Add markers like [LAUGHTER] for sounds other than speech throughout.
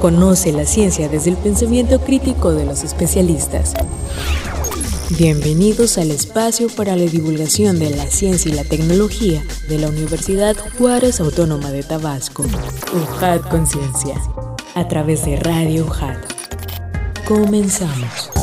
Conoce la ciencia desde el pensamiento crítico de los especialistas. Bienvenidos al espacio para la divulgación de la ciencia y la tecnología de la Universidad Juárez Autónoma de Tabasco, UJAT Conciencia, a través de Radio UJAT. Comenzamos.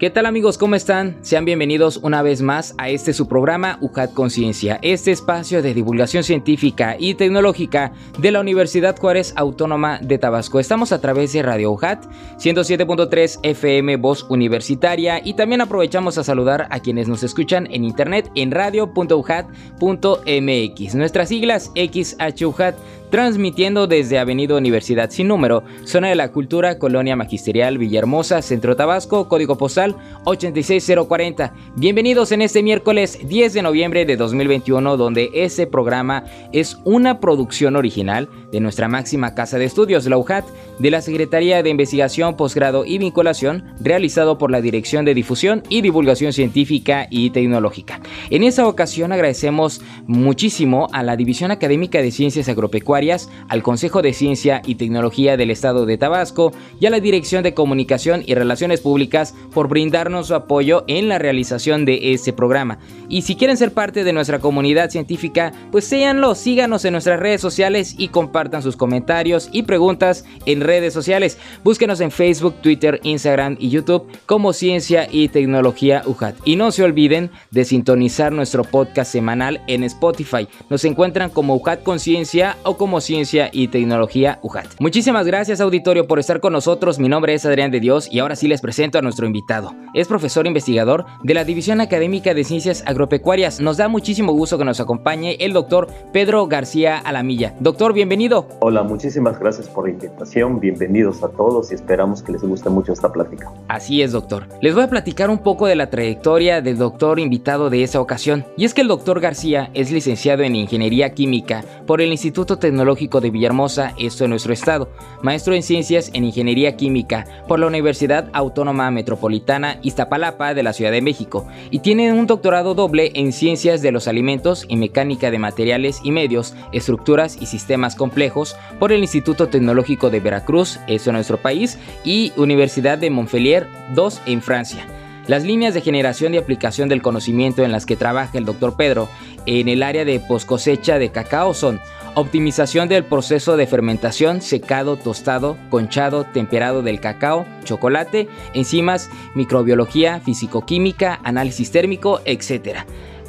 ¿Qué tal amigos? ¿Cómo están? Sean bienvenidos una vez más a este su programa UJAT Conciencia, este espacio de divulgación científica y tecnológica de la Universidad Juárez Autónoma de Tabasco. Estamos a través de Radio UJAT 107.3 FM Voz Universitaria y también aprovechamos a saludar a quienes nos escuchan en internet en radio.ujat.mx. Nuestras siglas XHUJAT transmitiendo desde Avenida Universidad Sin Número, Zona de la Cultura, Colonia Magisterial, Villahermosa, Centro Tabasco, código postal 86040. Bienvenidos en este miércoles 10 de noviembre de 2021, donde este programa es una producción original de nuestra máxima casa de estudios, la UJAT, de la Secretaría de Investigación, Posgrado y Vinculación, realizado por la Dirección de Difusión y Divulgación Científica y Tecnológica. En esta ocasión agradecemos muchísimo a la División Académica de Ciencias Agropecuarias al Consejo de Ciencia y Tecnología del Estado de Tabasco y a la Dirección de Comunicación y Relaciones Públicas por brindarnos su apoyo en la realización de este programa. Y si quieren ser parte de nuestra comunidad científica, pues séanlo, síganos en nuestras redes sociales y compartan sus comentarios y preguntas en redes sociales. Búsquenos en Facebook, Twitter, Instagram y YouTube como Ciencia y Tecnología UJAT. Y no se olviden de sintonizar nuestro podcast semanal en Spotify. Nos encuentran como UJAT Conciencia o como Ciencia y Tecnología UJAT. Muchísimas gracias auditorio por estar con nosotros. Mi nombre es Adrián de Dios y ahora sí les presento a nuestro invitado. Es profesor investigador de la División Académica de Ciencias Agropecuarias. Nos da muchísimo gusto que nos acompañe el doctor Pedro García Alamilla. Doctor, bienvenido. Hola, muchísimas gracias por la invitación. Bienvenidos a todos y esperamos que les guste mucho esta plática. Así es, doctor. Les voy a platicar un poco de la trayectoria del doctor invitado de esa ocasión. Y es que el doctor García es licenciado en Ingeniería Química por el Instituto Tecnológico Tecnológico de Villahermosa, esto en nuestro estado, maestro en Ciencias en Ingeniería Química por la Universidad Autónoma Metropolitana Iztapalapa de la Ciudad de México y tiene un doctorado doble en Ciencias de los Alimentos y Mecánica de Materiales y Medios, Estructuras y Sistemas Complejos por el Instituto Tecnológico de Veracruz, esto en nuestro país, y Universidad de Montpellier II en Francia. Las líneas de generación y aplicación del conocimiento en las que trabaja el doctor Pedro en el área de poscosecha de cacao son optimización del proceso de fermentación, secado, tostado, conchado, temperado del cacao, chocolate, enzimas, microbiología, fisicoquímica, análisis térmico, etc.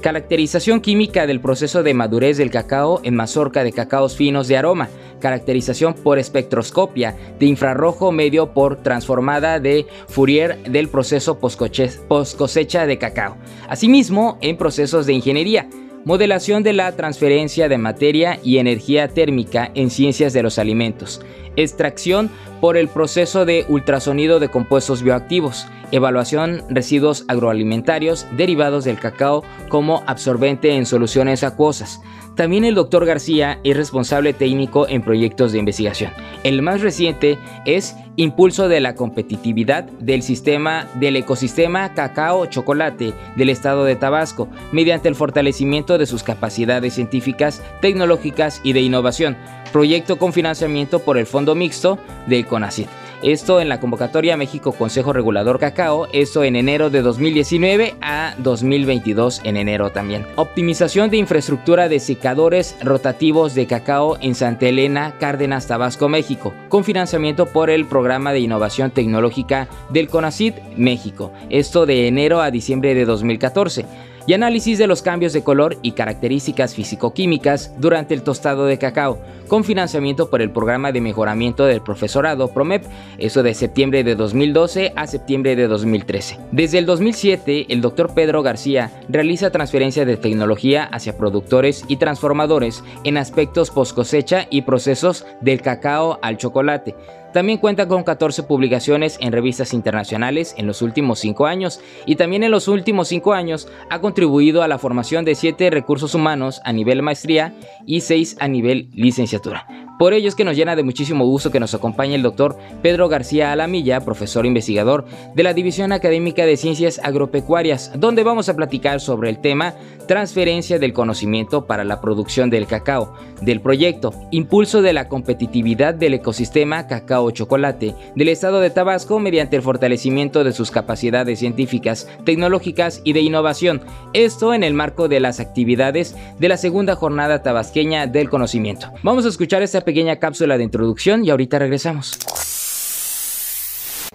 Caracterización química del proceso de madurez del cacao en mazorca de cacaos finos de aroma. Caracterización por espectroscopia de infrarrojo medio por transformada de Fourier del proceso post cosecha de cacao. Asimismo, en procesos de ingeniería modelación de la transferencia de materia y energía térmica en ciencias de los alimentos, extracción por el proceso de ultrasonido de compuestos bioactivos, evaluación residuos agroalimentarios derivados del cacao como absorbente en soluciones acuosas, también el doctor García es responsable técnico en proyectos de investigación. El más reciente es Impulso de la competitividad del sistema del ecosistema cacao-chocolate del estado de Tabasco mediante el fortalecimiento de sus capacidades científicas, tecnológicas y de innovación. Proyecto con financiamiento por el Fondo Mixto del CONACYT. Esto en la convocatoria México Consejo Regulador Cacao, esto en enero de 2019 a 2022 en enero también. Optimización de infraestructura de secadores rotativos de cacao en Santa Elena, Cárdenas, Tabasco, México, con financiamiento por el Programa de Innovación Tecnológica del CONACID México, esto de enero a diciembre de 2014 y análisis de los cambios de color y características físico-químicas durante el tostado de cacao, con financiamiento por el programa de mejoramiento del profesorado PROMEP, eso de septiembre de 2012 a septiembre de 2013. Desde el 2007, el doctor Pedro García realiza transferencia de tecnología hacia productores y transformadores en aspectos post cosecha y procesos del cacao al chocolate También cuenta con 14 publicaciones en revistas internacionales en los últimos 5 años y también en los últimos 5 años ha contribuido a la formación de 7 recursos humanos a nivel maestría y 6 a nivel licenciatura. 对了。Por ello es que nos llena de muchísimo gusto que nos acompañe el doctor Pedro García Alamilla, profesor investigador de la División Académica de Ciencias Agropecuarias, donde vamos a platicar sobre el tema transferencia del conocimiento para la producción del cacao, del proyecto Impulso de la competitividad del ecosistema cacao-chocolate del estado de Tabasco mediante el fortalecimiento de sus capacidades científicas, tecnológicas y de innovación, esto en el marco de las actividades de la segunda jornada tabasqueña del conocimiento. Vamos a escuchar esta cápsula de introducción y ahorita regresamos.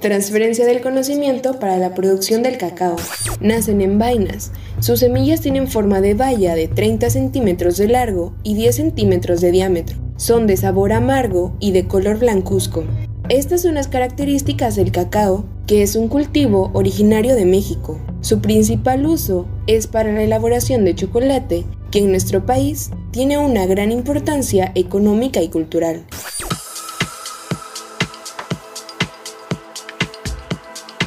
Transferencia del conocimiento para la producción del cacao. Nacen en vainas. Sus semillas tienen forma de valla de 30 centímetros de largo y 10 centímetros de diámetro. Son de sabor amargo y de color blancuzco. Estas son las características del cacao, que es un cultivo originario de México. Su principal uso es para la elaboración de chocolate, que en nuestro país tiene una gran importancia económica y cultural.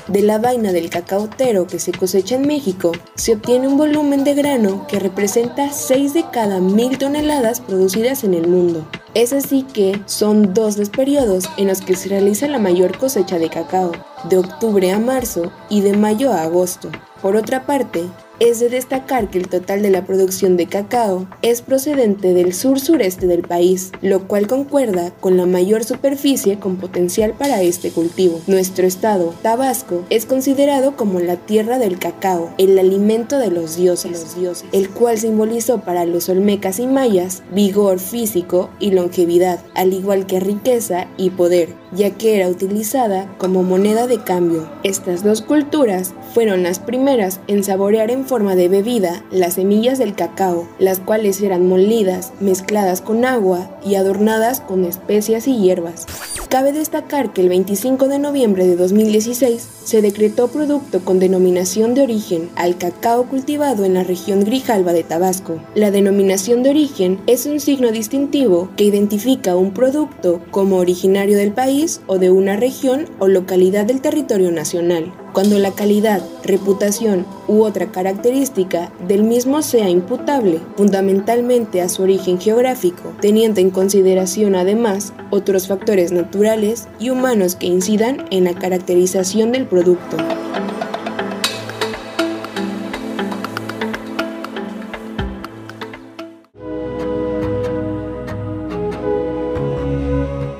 De la vaina del cacaotero que se cosecha en México, se obtiene un volumen de grano que representa 6 de cada mil toneladas producidas en el mundo. Es así que son dos los periodos en los que se realiza la mayor cosecha de cacao, de octubre a marzo y de mayo a agosto. Por otra parte, es de destacar que el total de la producción de cacao es procedente del sur-sureste del país, lo cual concuerda con la mayor superficie con potencial para este cultivo. Nuestro estado, Tabasco, es considerado como la tierra del cacao, el alimento de los dioses, el cual simbolizó para los olmecas y mayas vigor físico y longevidad, al igual que riqueza y poder, ya que era utilizada como moneda de cambio. Estas dos culturas fueron las primeras en saborear en forma de bebida las semillas del cacao, las cuales eran molidas, mezcladas con agua y adornadas con especias y hierbas. Cabe destacar que el 25 de noviembre de 2016 se decretó producto con denominación de origen al cacao cultivado en la región Grijalba de Tabasco. La denominación de origen es un signo distintivo que identifica un producto como originario del país o de una región o localidad del territorio nacional cuando la calidad, reputación u otra característica del mismo sea imputable fundamentalmente a su origen geográfico, teniendo en consideración además otros factores naturales y humanos que incidan en la caracterización del producto.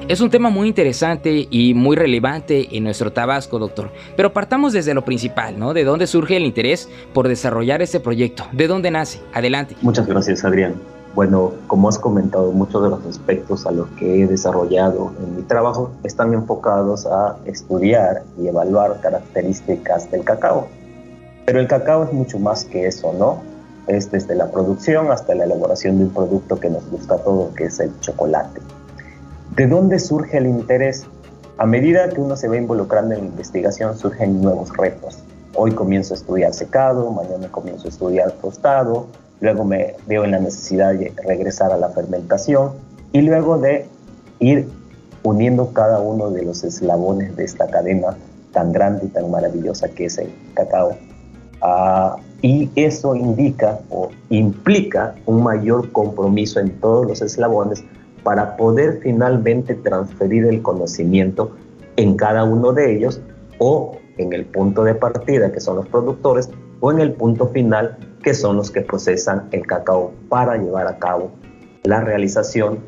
Es un tema muy interesante y muy relevante en nuestro Tabasco, doctor. Pero partamos desde lo principal, ¿no? ¿De dónde surge el interés por desarrollar este proyecto? ¿De dónde nace? Adelante. Muchas gracias, Adrián. Bueno, como has comentado, muchos de los aspectos a los que he desarrollado en mi trabajo están enfocados a estudiar y evaluar características del cacao. Pero el cacao es mucho más que eso, ¿no? Es desde la producción hasta la elaboración de un producto que nos gusta todo, que es el chocolate. ¿De dónde surge el interés? A medida que uno se va involucrando en la investigación surgen nuevos retos. Hoy comienzo a estudiar secado, mañana comienzo a estudiar tostado, luego me veo en la necesidad de regresar a la fermentación y luego de ir uniendo cada uno de los eslabones de esta cadena tan grande y tan maravillosa que es el cacao. Ah, y eso indica o implica un mayor compromiso en todos los eslabones para poder finalmente transferir el conocimiento en cada uno de ellos o en el punto de partida que son los productores o en el punto final que son los que procesan el cacao para llevar a cabo la realización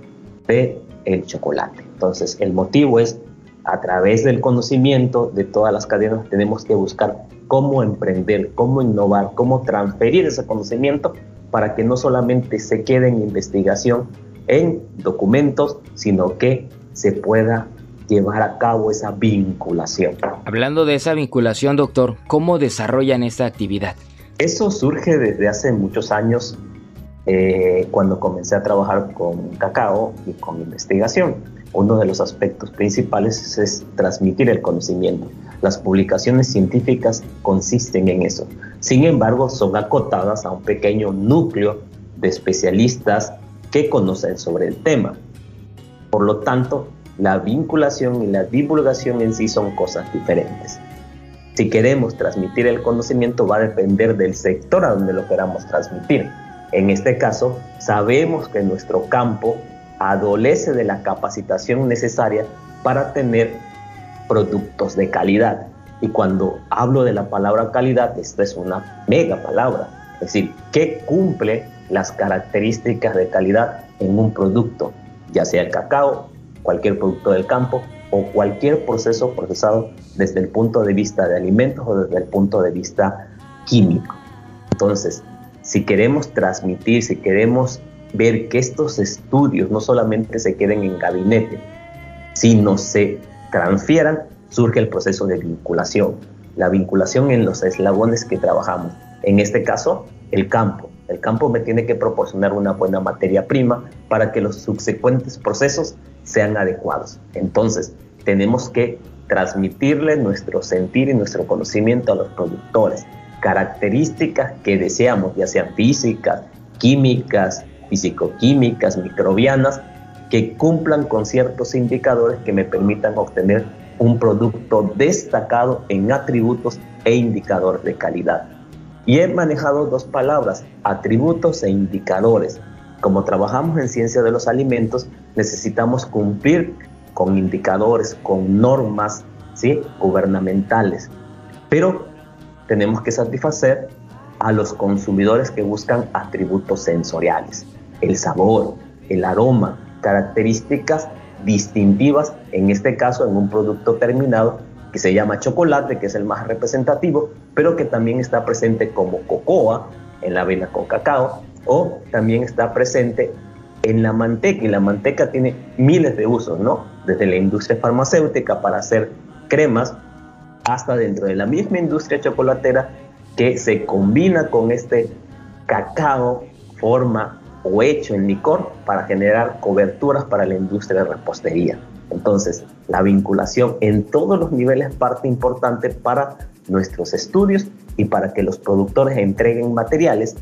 de el chocolate. Entonces, el motivo es a través del conocimiento de todas las cadenas tenemos que buscar cómo emprender, cómo innovar, cómo transferir ese conocimiento para que no solamente se quede en investigación, en documentos, sino que se pueda llevar a cabo esa vinculación. Hablando de esa vinculación, doctor, ¿cómo desarrollan esta actividad? Eso surge desde hace muchos años, eh, cuando comencé a trabajar con cacao y con investigación. Uno de los aspectos principales es transmitir el conocimiento. Las publicaciones científicas consisten en eso. Sin embargo, son acotadas a un pequeño núcleo de especialistas que conocen sobre el tema. Por lo tanto, la vinculación y la divulgación en sí son cosas diferentes. Si queremos transmitir el conocimiento va a depender del sector a donde lo queramos transmitir. En este caso, sabemos que nuestro campo adolece de la capacitación necesaria para tener productos de calidad. Y cuando hablo de la palabra calidad, esta es una mega palabra. Es decir, que cumple las características de calidad en un producto, ya sea el cacao, cualquier producto del campo o cualquier proceso procesado desde el punto de vista de alimentos o desde el punto de vista químico. Entonces, si queremos transmitir, si queremos ver que estos estudios no solamente se queden en gabinete, sino se transfieran, surge el proceso de vinculación. La vinculación en los eslabones que trabajamos. En este caso, el campo. El campo me tiene que proporcionar una buena materia prima para que los subsecuentes procesos sean adecuados. Entonces, tenemos que transmitirle nuestro sentir y nuestro conocimiento a los productores, características que deseamos, ya sean físicas, químicas, fisicoquímicas, microbianas, que cumplan con ciertos indicadores que me permitan obtener un producto destacado en atributos e indicadores de calidad. Y he manejado dos palabras, atributos e indicadores. Como trabajamos en ciencia de los alimentos, necesitamos cumplir con indicadores, con normas ¿sí? gubernamentales. Pero tenemos que satisfacer a los consumidores que buscan atributos sensoriales, el sabor, el aroma, características distintivas, en este caso en un producto terminado que se llama chocolate, que es el más representativo, pero que también está presente como cocoa en la avena con cacao, o también está presente en la manteca, y la manteca tiene miles de usos, ¿no? Desde la industria farmacéutica para hacer cremas, hasta dentro de la misma industria chocolatera que se combina con este cacao, forma o hecho en licor para generar coberturas para la industria de repostería. Entonces, la vinculación en todos los niveles es parte importante para nuestros estudios y para que los productores entreguen materiales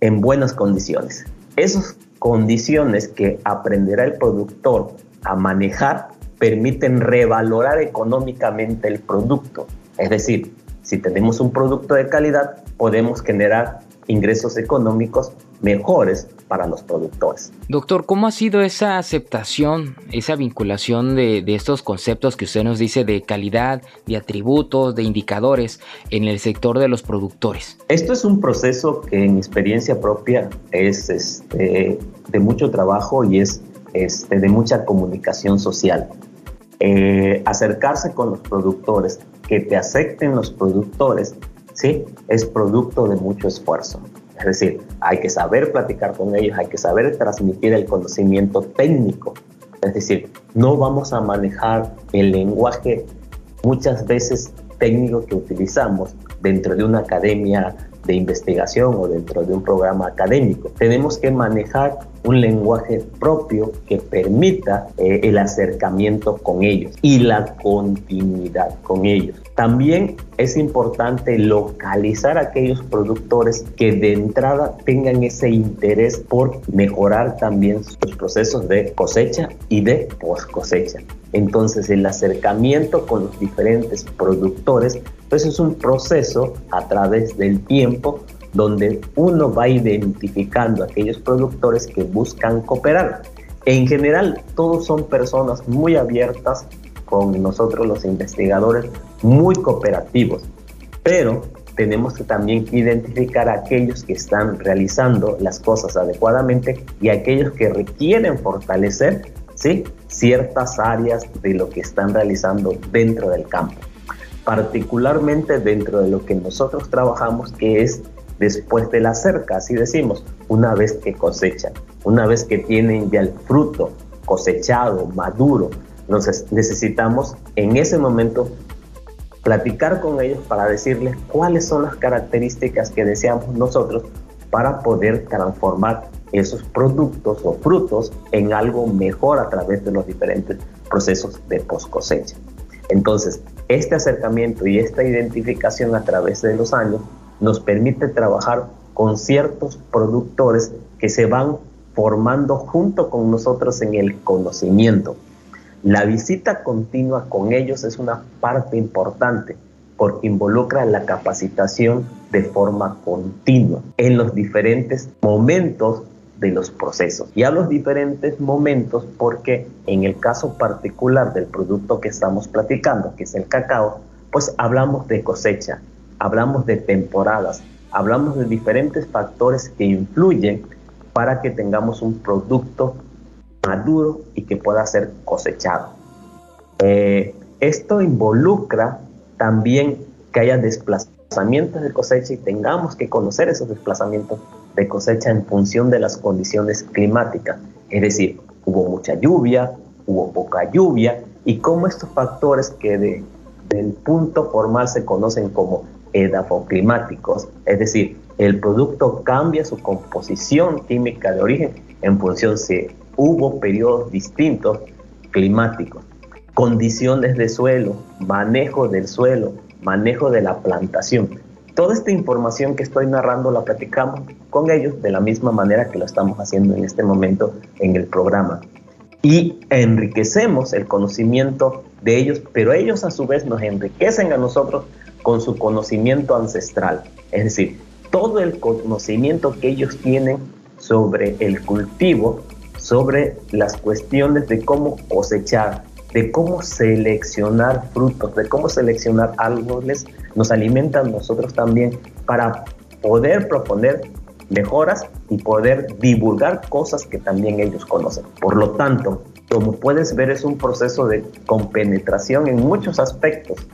en buenas condiciones. Esas condiciones que aprenderá el productor a manejar permiten revalorar económicamente el producto. Es decir, si tenemos un producto de calidad, podemos generar ingresos económicos mejores para los productores. Doctor, ¿cómo ha sido esa aceptación, esa vinculación de, estos conceptos que usted nos dice de calidad, de atributos, de indicadores en el sector de los productores? Esto es un proceso que en experiencia propia es este, de mucho trabajo y es este, de mucha comunicación social. Eh, acercarse con los productores, que te acepten los productores, ¿sí? es producto de mucho esfuerzo. Es decir, hay que saber platicar con ellos, hay que saber transmitir el conocimiento técnico. Es decir, no vamos a manejar el lenguaje muchas veces técnico que utilizamos dentro de una academia de investigación o dentro de un programa académico. Tenemos que manejar un lenguaje propio que permita eh, el acercamiento con ellos y la continuidad con ellos. También es importante localizar a aquellos productores que de entrada tengan ese interés por mejorar también sus procesos de cosecha y de post cosecha. Entonces el acercamiento con los diferentes productores pues es un proceso a través del tiempo donde uno va identificando a aquellos productores que buscan cooperar. En general, todos son personas muy abiertas con nosotros los investigadores, muy cooperativos, pero tenemos que también identificar a aquellos que están realizando las cosas adecuadamente y aquellos que requieren fortalecer ¿sí? ciertas áreas de lo que están realizando dentro del campo, particularmente dentro de lo que nosotros trabajamos, que es después de la cerca, así decimos, una vez que cosechan, una vez que tienen ya el fruto cosechado, maduro. Entonces necesitamos en ese momento platicar con ellos para decirles cuáles son las características que deseamos nosotros para poder transformar esos productos o frutos en algo mejor a través de los diferentes procesos de post cosecha. Entonces, este acercamiento y esta identificación a través de los años nos permite trabajar con ciertos productores que se van formando junto con nosotros en el conocimiento. La visita continua con ellos es una parte importante porque involucra la capacitación de forma continua en los diferentes momentos de los procesos. Y a los diferentes momentos porque en el caso particular del producto que estamos platicando, que es el cacao, pues hablamos de cosecha, hablamos de temporadas, hablamos de diferentes factores que influyen para que tengamos un producto maduro y que pueda ser cosechado. Eh, esto involucra también que haya desplazamientos de cosecha y tengamos que conocer esos desplazamientos de cosecha en función de las condiciones climáticas. Es decir, hubo mucha lluvia, hubo poca lluvia y cómo estos factores que de, del punto formal se conocen como edafoclimáticos, es decir, el producto cambia su composición química de origen en función si hubo periodos distintos climáticos, condiciones de suelo, manejo del suelo, manejo de la plantación. Toda esta información que estoy narrando la platicamos con ellos de la misma manera que lo estamos haciendo en este momento en el programa. Y enriquecemos el conocimiento de ellos, pero ellos a su vez nos enriquecen a nosotros con su conocimiento ancestral. Es decir, todo el conocimiento que ellos tienen sobre el cultivo, sobre las cuestiones de cómo cosechar, de cómo seleccionar frutos, de cómo seleccionar árboles, nos alimentan nosotros también para poder proponer mejoras y poder divulgar cosas que también ellos conocen. Por lo tanto, como puedes ver, es un proceso de compenetración en muchos aspectos.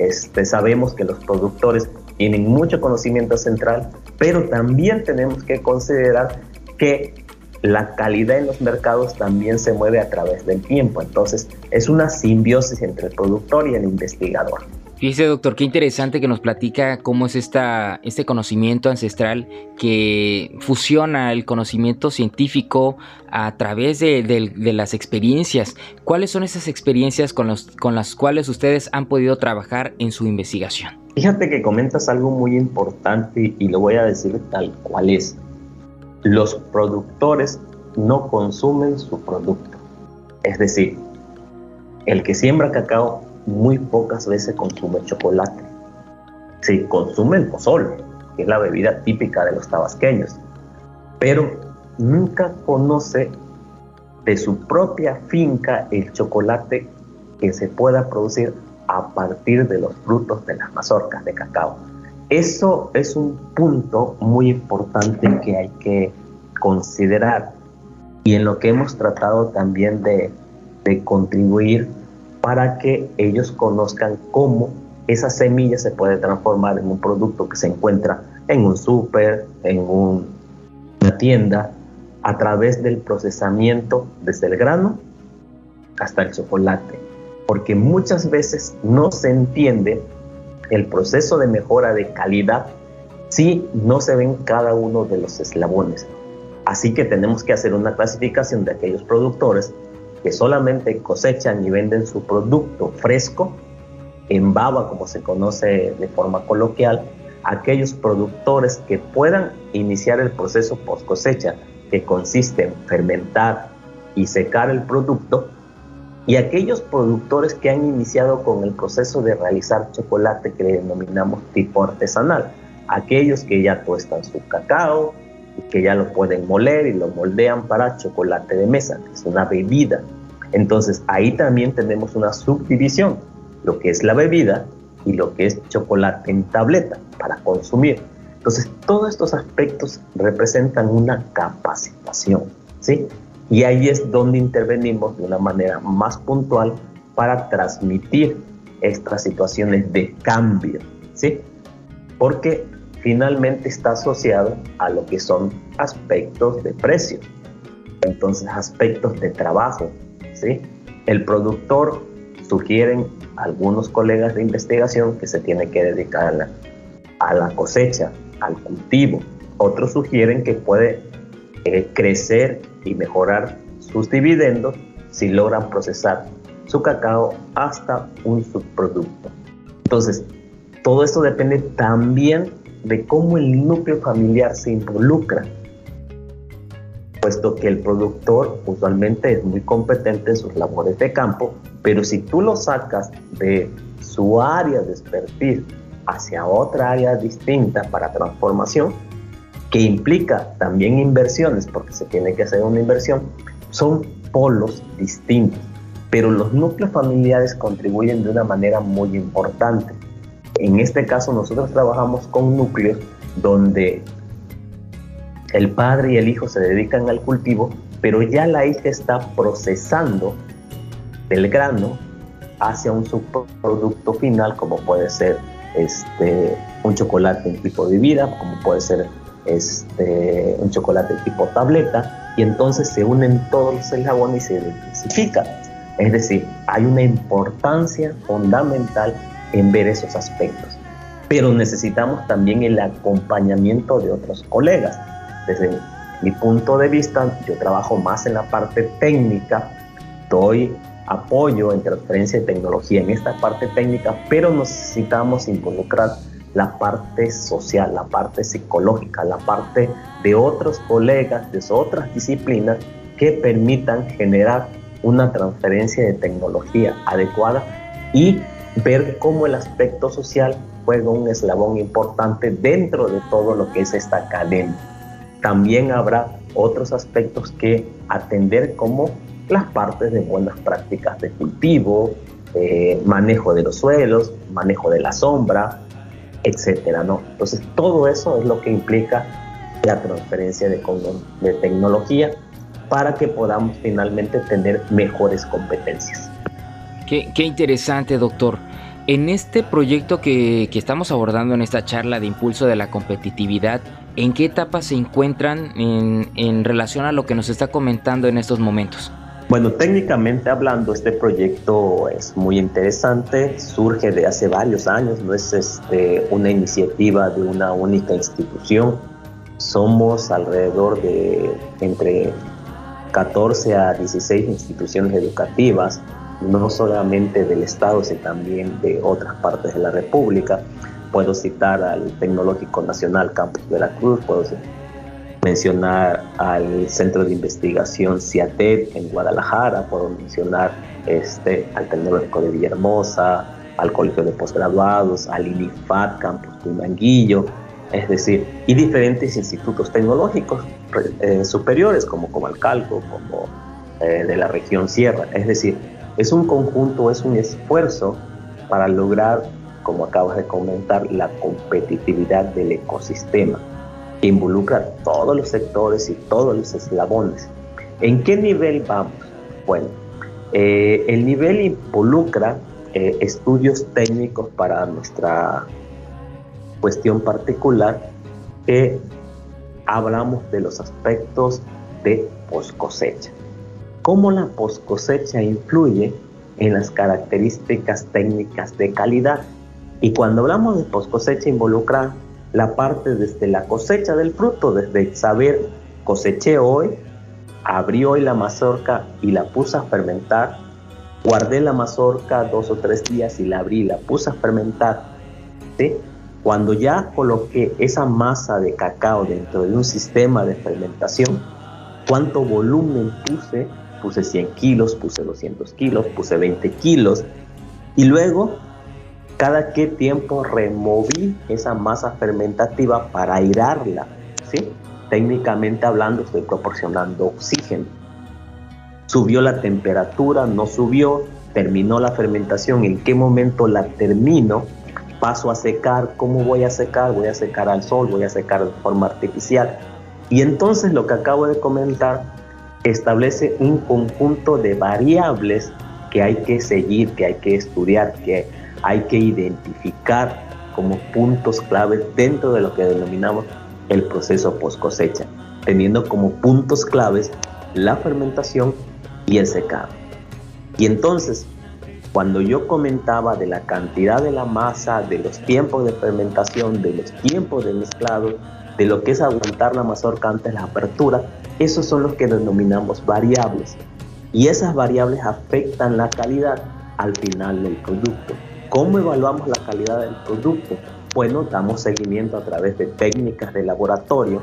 Este, sabemos que los productores tienen mucho conocimiento central, pero también tenemos que considerar que la calidad en los mercados también se mueve a través del tiempo. Entonces, es una simbiosis entre el productor y el investigador. Fíjese, doctor, qué interesante que nos platica cómo es esta, este conocimiento ancestral que fusiona el conocimiento científico a través de, las experiencias. ¿Cuáles son esas experiencias con, los, con las cuales ustedes han podido trabajar en su investigación? Fíjate que comentas algo muy importante y lo voy a decir tal cual es. Los productores no consumen su producto. Es decir, el que siembra cacao muy pocas veces consume chocolate. Se consume el pozol, que es la bebida típica de los tabasqueños, pero nunca conoce de su propia finca el chocolate que se pueda producir a partir de los frutos de las mazorcas de cacao. Eso es un punto muy importante que hay que considerar y en lo que hemos tratado también de, de contribuir para que ellos conozcan cómo esa semilla se puede transformar en un producto que se encuentra en un súper, en una tienda, a través del procesamiento desde el grano hasta el chocolate. Porque muchas veces no se entiende el proceso de mejora de calidad si no se ven cada uno de los eslabones. Así que tenemos que hacer una clasificación de aquellos productores que solamente cosechan y venden su producto fresco, en baba como se conoce de forma coloquial, aquellos productores que puedan iniciar el proceso post cosecha, que consiste en fermentar y secar el producto, y aquellos productores que han iniciado con el proceso de realizar chocolate que denominamos tipo artesanal, aquellos que ya tuestan su cacao, que ya lo pueden moler y lo moldean para chocolate de mesa, es una bebida. Entonces ahí también tenemos una subdivisión, lo que es la bebida y lo que es chocolate en tableta para consumir. Entonces todos estos aspectos representan una capacitación, ¿sí? Y ahí es donde intervenimos de una manera más puntual para transmitir estas situaciones de cambio, ¿sí? Porque finalmente está asociado a lo que son aspectos de precio, entonces aspectos de trabajo. ¿sí? El productor sugieren algunos colegas de investigación que se tiene que dedicar a la, cosecha, al cultivo. Otros sugieren que puede eh, crecer y mejorar sus dividendos si logran procesar su cacao hasta un subproducto. Entonces, todo esto depende también de cómo el núcleo familiar se involucra. puesto que el productor usualmente es muy competente en sus labores de campo, pero si tú lo sacas de su área de expertise hacia otra área distinta para transformación, que implica también inversiones, porque se tiene que hacer una inversión, son polos distintos, pero los núcleos familiares contribuyen de una manera muy importante. En este caso nosotros trabajamos con núcleos donde el padre y el hijo se dedican al cultivo, pero ya la hija está procesando el grano hacia un subproducto final, como puede ser este, un chocolate en tipo de vida, como puede ser este, un chocolate tipo tableta, y entonces se unen todos los eslabones y se diversifica. Es decir, hay una importancia fundamental en ver esos aspectos. Pero necesitamos también el acompañamiento de otros colegas. Desde mi punto de vista, yo trabajo más en la parte técnica, doy apoyo en transferencia de tecnología en esta parte técnica, pero necesitamos involucrar la parte social, la parte psicológica, la parte de otros colegas de otras disciplinas que permitan generar una transferencia de tecnología adecuada y ver cómo el aspecto social juega un eslabón importante dentro de todo lo que es esta cadena. También habrá otros aspectos que atender como las partes de buenas prácticas de cultivo, eh, manejo de los suelos, manejo de la sombra, etcétera. Entonces, todo eso es lo que implica la transferencia de tecnología para que podamos finalmente tener mejores competencias. Qué, interesante, doctor. En este proyecto que, que, estamos abordando en esta charla de impulso de la competitividad, ¿en qué etapa se encuentran en, en relación a lo que nos está comentando en estos momentos? Bueno, técnicamente hablando, este proyecto es muy interesante, surge de hace varios años, no es este, una iniciativa de una única institución. Somos alrededor de entre 14 a 16 instituciones educativas, no solamente del Estado, sino también de otras partes de la República. Puedo citar al Tecnológico Nacional Campus Veracruz, puedo mencionar al Centro de Investigación CIATED en Guadalajara, puedo mencionar este, al Tecnológico de Villahermosa, al Colegio de Postgraduados, al INIFAT Campus Manguillo, es decir, y diferentes institutos tecnológicos eh, superiores como Comalcalco, como eh, de la región Sierra. Es decir, es un conjunto, es un esfuerzo para lograr, como acabas de comentar, la competitividad del ecosistema que involucra todos los sectores y todos los eslabones. ¿En qué nivel vamos? Bueno, eh, el nivel involucra eh, estudios técnicos para nuestra cuestión particular que hablamos de los aspectos de post cosecha. ¿Cómo la post cosecha influye en las características técnicas de calidad? Y cuando hablamos de post cosecha involucra la parte desde la cosecha del fruto, desde saber coseché hoy, abrí hoy la mazorca y la puse a fermentar, guardé la mazorca dos o tres días y la abrí, la puse a fermentar. ¿sí? Cuando ya coloqué esa masa de cacao dentro de un sistema de fermentación, ¿cuánto volumen puse? Puse 100 kilos, puse 200 kilos, puse 20 kilos y luego cada qué tiempo removí esa masa fermentativa para airarla, ¿sí? Técnicamente hablando, estoy proporcionando oxígeno. Subió la temperatura, no subió, terminó la fermentación, en qué momento la termino, paso a secar, ¿cómo voy a secar? Voy a secar al sol, voy a secar de forma artificial. Y entonces lo que acabo de comentar establece un conjunto de variables que hay que seguir, que hay que estudiar, que hay que identificar como puntos claves dentro de lo que denominamos el proceso post cosecha, teniendo como puntos claves la fermentación y el secado. Y entonces, cuando yo comentaba de la cantidad de la masa, de los tiempos de fermentación, de los tiempos de mezclado, de lo que es aguantar la mazorca antes de la apertura, esos son los que denominamos variables. Y esas variables afectan la calidad al final del producto. ¿Cómo evaluamos la calidad del producto? Bueno, damos seguimiento a través de técnicas de laboratorio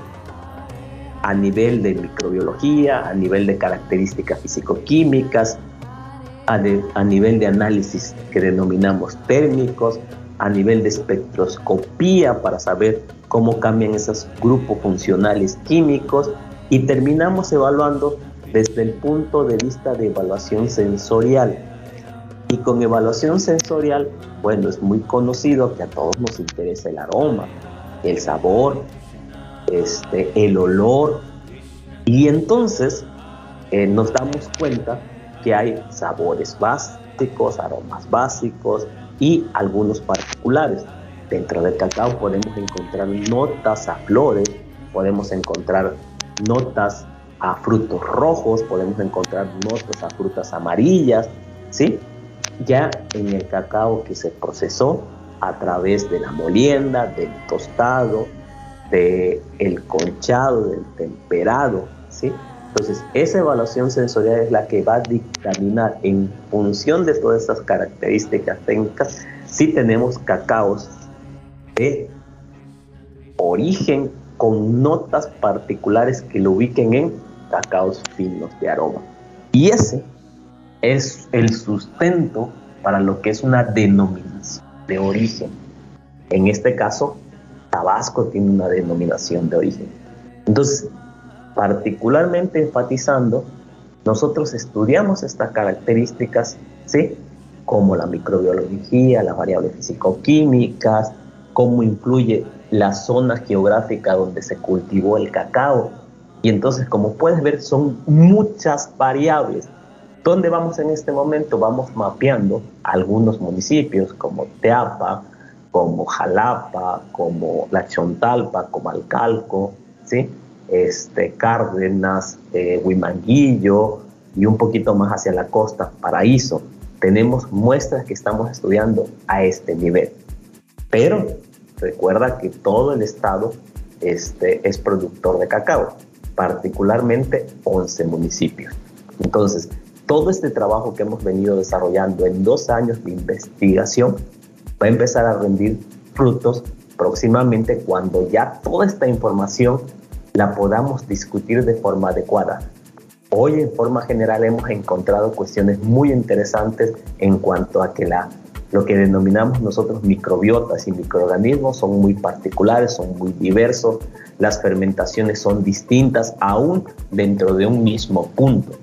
a nivel de microbiología, a nivel de características físico-químicas, a, a nivel de análisis que denominamos térmicos, a nivel de espectroscopía para saber cómo cambian esos grupos funcionales químicos y terminamos evaluando desde el punto de vista de evaluación sensorial. Y con evaluación sensorial, bueno, es muy conocido que a todos nos interesa el aroma, el sabor, este, el olor. Y entonces eh, nos damos cuenta que hay sabores básicos, aromas básicos y algunos particulares. Dentro del cacao podemos encontrar notas a flores, podemos encontrar notas a frutos rojos, podemos encontrar notas a frutas amarillas, ¿sí? Ya en el cacao que se procesó a través de la molienda, del tostado, del el conchado, del temperado, ¿sí? Entonces, esa evaluación sensorial es la que va a dictaminar en función de todas estas características técnicas si tenemos cacaos de origen con notas particulares que lo ubiquen en cacaos finos de aroma. Y ese es el sustento para lo que es una denominación de origen. En este caso, Tabasco tiene una denominación de origen. Entonces, particularmente enfatizando, nosotros estudiamos estas características, ¿sí? Como la microbiología, las variables físico-químicas, cómo influye la zona geográfica donde se cultivó el cacao. Y entonces, como puedes ver, son muchas variables. ¿Dónde vamos en este momento? Vamos mapeando algunos municipios como Teapa, como Jalapa, como La Chontalpa, como Alcalco, ¿sí? este, Cárdenas, eh, Huimanguillo y un poquito más hacia la costa, Paraíso. Tenemos muestras que estamos estudiando a este nivel. Pero Recuerda que todo el estado este, es productor de cacao, particularmente 11 municipios. Entonces, todo este trabajo que hemos venido desarrollando en dos años de investigación va a empezar a rendir frutos próximamente cuando ya toda esta información la podamos discutir de forma adecuada. Hoy en forma general hemos encontrado cuestiones muy interesantes en cuanto a que la lo que denominamos nosotros microbiotas y microorganismos son muy particulares, son muy diversos, las fermentaciones son distintas aún dentro de un mismo punto.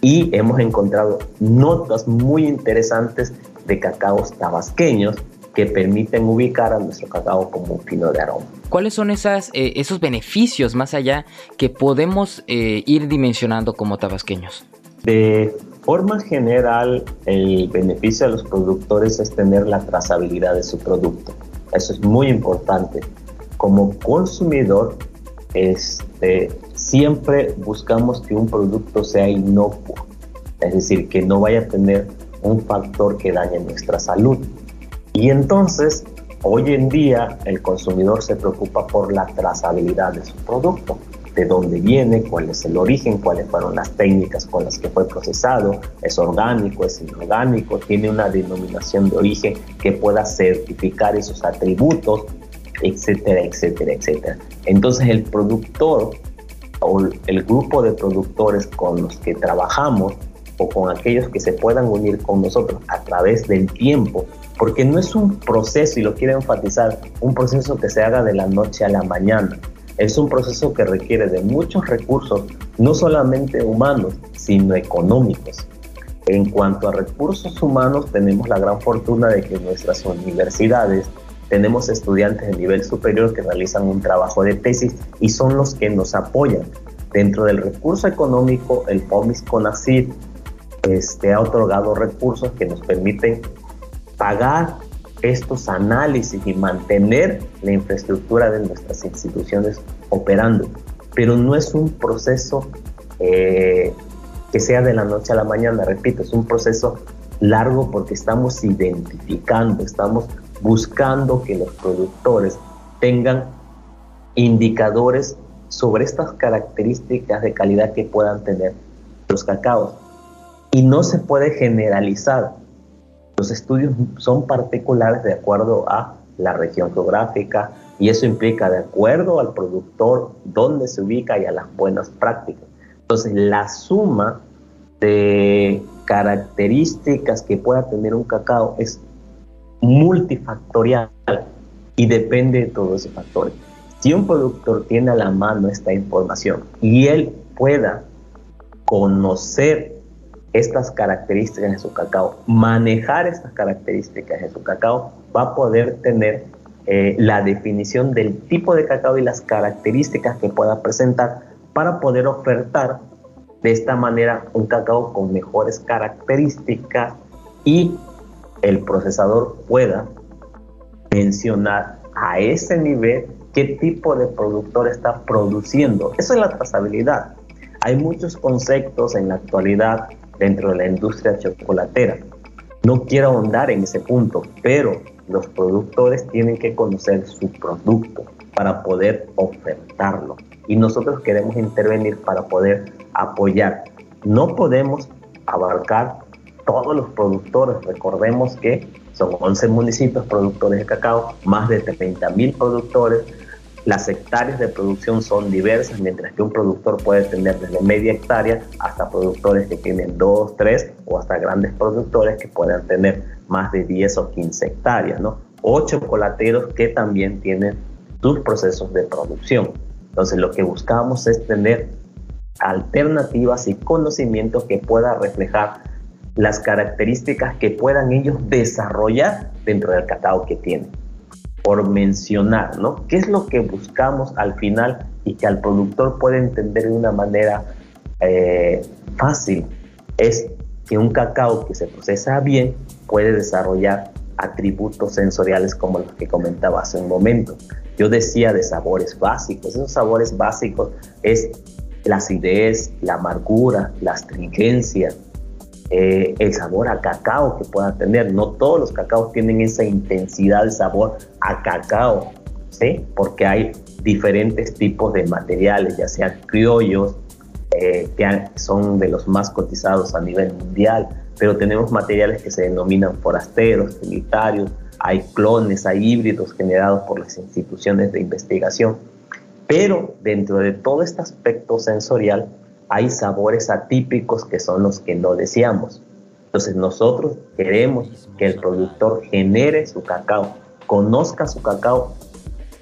Y hemos encontrado notas muy interesantes de cacaos tabasqueños que permiten ubicar a nuestro cacao como un fino de aroma. ¿Cuáles son esas, eh, esos beneficios más allá que podemos eh, ir dimensionando como tabasqueños? De forma general, el beneficio a los productores es tener la trazabilidad de su producto. Eso es muy importante. Como consumidor, este, siempre buscamos que un producto sea inocuo, es decir, que no vaya a tener un factor que dañe nuestra salud. Y entonces, hoy en día, el consumidor se preocupa por la trazabilidad de su producto de dónde viene, cuál es el origen, cuáles fueron las técnicas con las que fue procesado, es orgánico, es inorgánico, tiene una denominación de origen que pueda certificar esos atributos, etcétera, etcétera, etcétera. Entonces el productor o el grupo de productores con los que trabajamos o con aquellos que se puedan unir con nosotros a través del tiempo, porque no es un proceso, y lo quiero enfatizar, un proceso que se haga de la noche a la mañana es un proceso que requiere de muchos recursos, no solamente humanos, sino económicos. En cuanto a recursos humanos, tenemos la gran fortuna de que nuestras universidades tenemos estudiantes de nivel superior que realizan un trabajo de tesis y son los que nos apoyan. Dentro del recurso económico, el POMIS CONACYT este, ha otorgado recursos que nos permiten pagar estos análisis y mantener la infraestructura de nuestras instituciones operando. Pero no es un proceso eh, que sea de la noche a la mañana, repito, es un proceso largo porque estamos identificando, estamos buscando que los productores tengan indicadores sobre estas características de calidad que puedan tener los cacaos. Y no se puede generalizar los estudios son particulares de acuerdo a la región geográfica Y eso implica, de acuerdo al productor, dónde se ubica y a las buenas prácticas. Entonces, la suma de características que pueda tener un cacao es multifactorial y depende de todos esos factores. Si un productor tiene a la mano esta información y él pueda conocer estas características de su cacao, manejar estas características de su cacao, va a poder tener eh, la definición del tipo de cacao y las características que pueda presentar para poder ofertar de esta manera un cacao con mejores características y el procesador pueda mencionar a ese nivel qué tipo de productor está produciendo. Eso es la trazabilidad. Hay muchos conceptos en la actualidad dentro de la industria chocolatera. No quiero ahondar en ese punto, pero los productores tienen que conocer su producto para poder ofertarlo. Y nosotros queremos intervenir para poder apoyar. No podemos abarcar todos los productores. Recordemos que son 11 municipios productores de cacao, más de 30 mil productores. Las hectáreas de producción son diversas, mientras que un productor puede tener desde media hectárea hasta productores que tienen 2, 3 o hasta grandes productores que puedan tener más de 10 o 15 hectáreas, ¿no? O chocolateros que también tienen sus procesos de producción. Entonces lo que buscamos es tener alternativas y conocimientos que pueda reflejar las características que puedan ellos desarrollar dentro del cacao que tienen. Por mencionar, ¿no? ¿Qué es lo que buscamos al final y que al productor puede entender de una manera eh, fácil? Es que un cacao que se procesa bien puede desarrollar atributos sensoriales como los que comentaba hace un momento. Yo decía de sabores básicos. Esos sabores básicos es la acidez, la amargura, la astringencia, eh, el sabor a cacao que pueda tener. No todos los cacaos tienen esa intensidad de sabor a cacao, ¿sí? Porque hay diferentes tipos de materiales, ya sean criollos, eh, que son de los más cotizados a nivel mundial, pero tenemos materiales que se denominan forasteros, trinitarios, hay clones, hay híbridos generados por las instituciones de investigación. Pero dentro de todo este aspecto sensorial hay sabores atípicos que son los que no deseamos. Entonces nosotros queremos que el productor genere su cacao, conozca su cacao,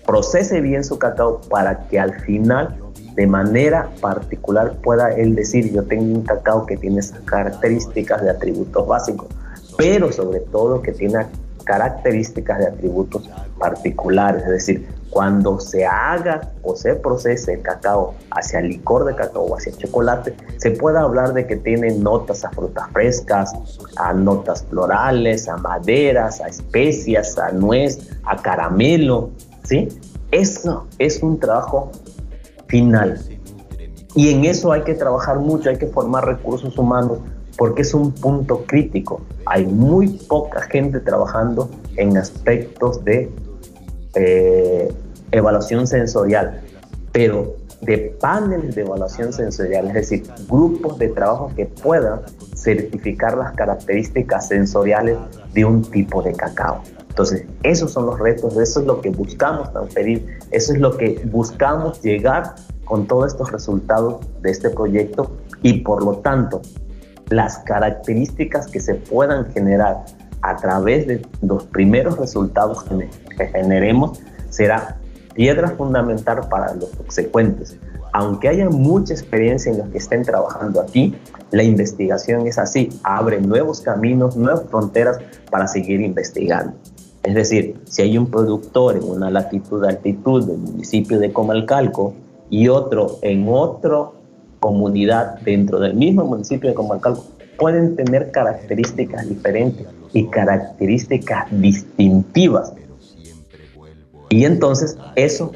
procese bien su cacao para que al final de manera particular pueda él decir yo tengo un cacao que tiene características de atributos básicos, pero sobre todo que tiene características de atributos particulares, es decir, cuando se haga o se procese el cacao hacia licor de cacao o hacia chocolate, se puede hablar de que tiene notas a frutas frescas, a notas florales, a maderas, a especias, a nuez, a caramelo, ¿sí? Eso es un trabajo final. Y en eso hay que trabajar mucho, hay que formar recursos humanos porque es un punto crítico. Hay muy poca gente trabajando en aspectos de eh, evaluación sensorial, pero de paneles de evaluación sensorial, es decir, grupos de trabajo que puedan certificar las características sensoriales de un tipo de cacao. Entonces, esos son los retos, eso es lo que buscamos transferir, eso es lo que buscamos llegar con todos estos resultados de este proyecto y por lo tanto, las características que se puedan generar a través de los primeros resultados que generemos será piedra fundamental para los subsecuentes. Aunque haya mucha experiencia en los que estén trabajando aquí, la investigación es así, abre nuevos caminos, nuevas fronteras para seguir investigando. Es decir, si hay un productor en una latitud de altitud del municipio de Comalcalco y otro en otra comunidad dentro del mismo municipio de Comalcalco, pueden tener características diferentes y características distintivas. Y entonces eso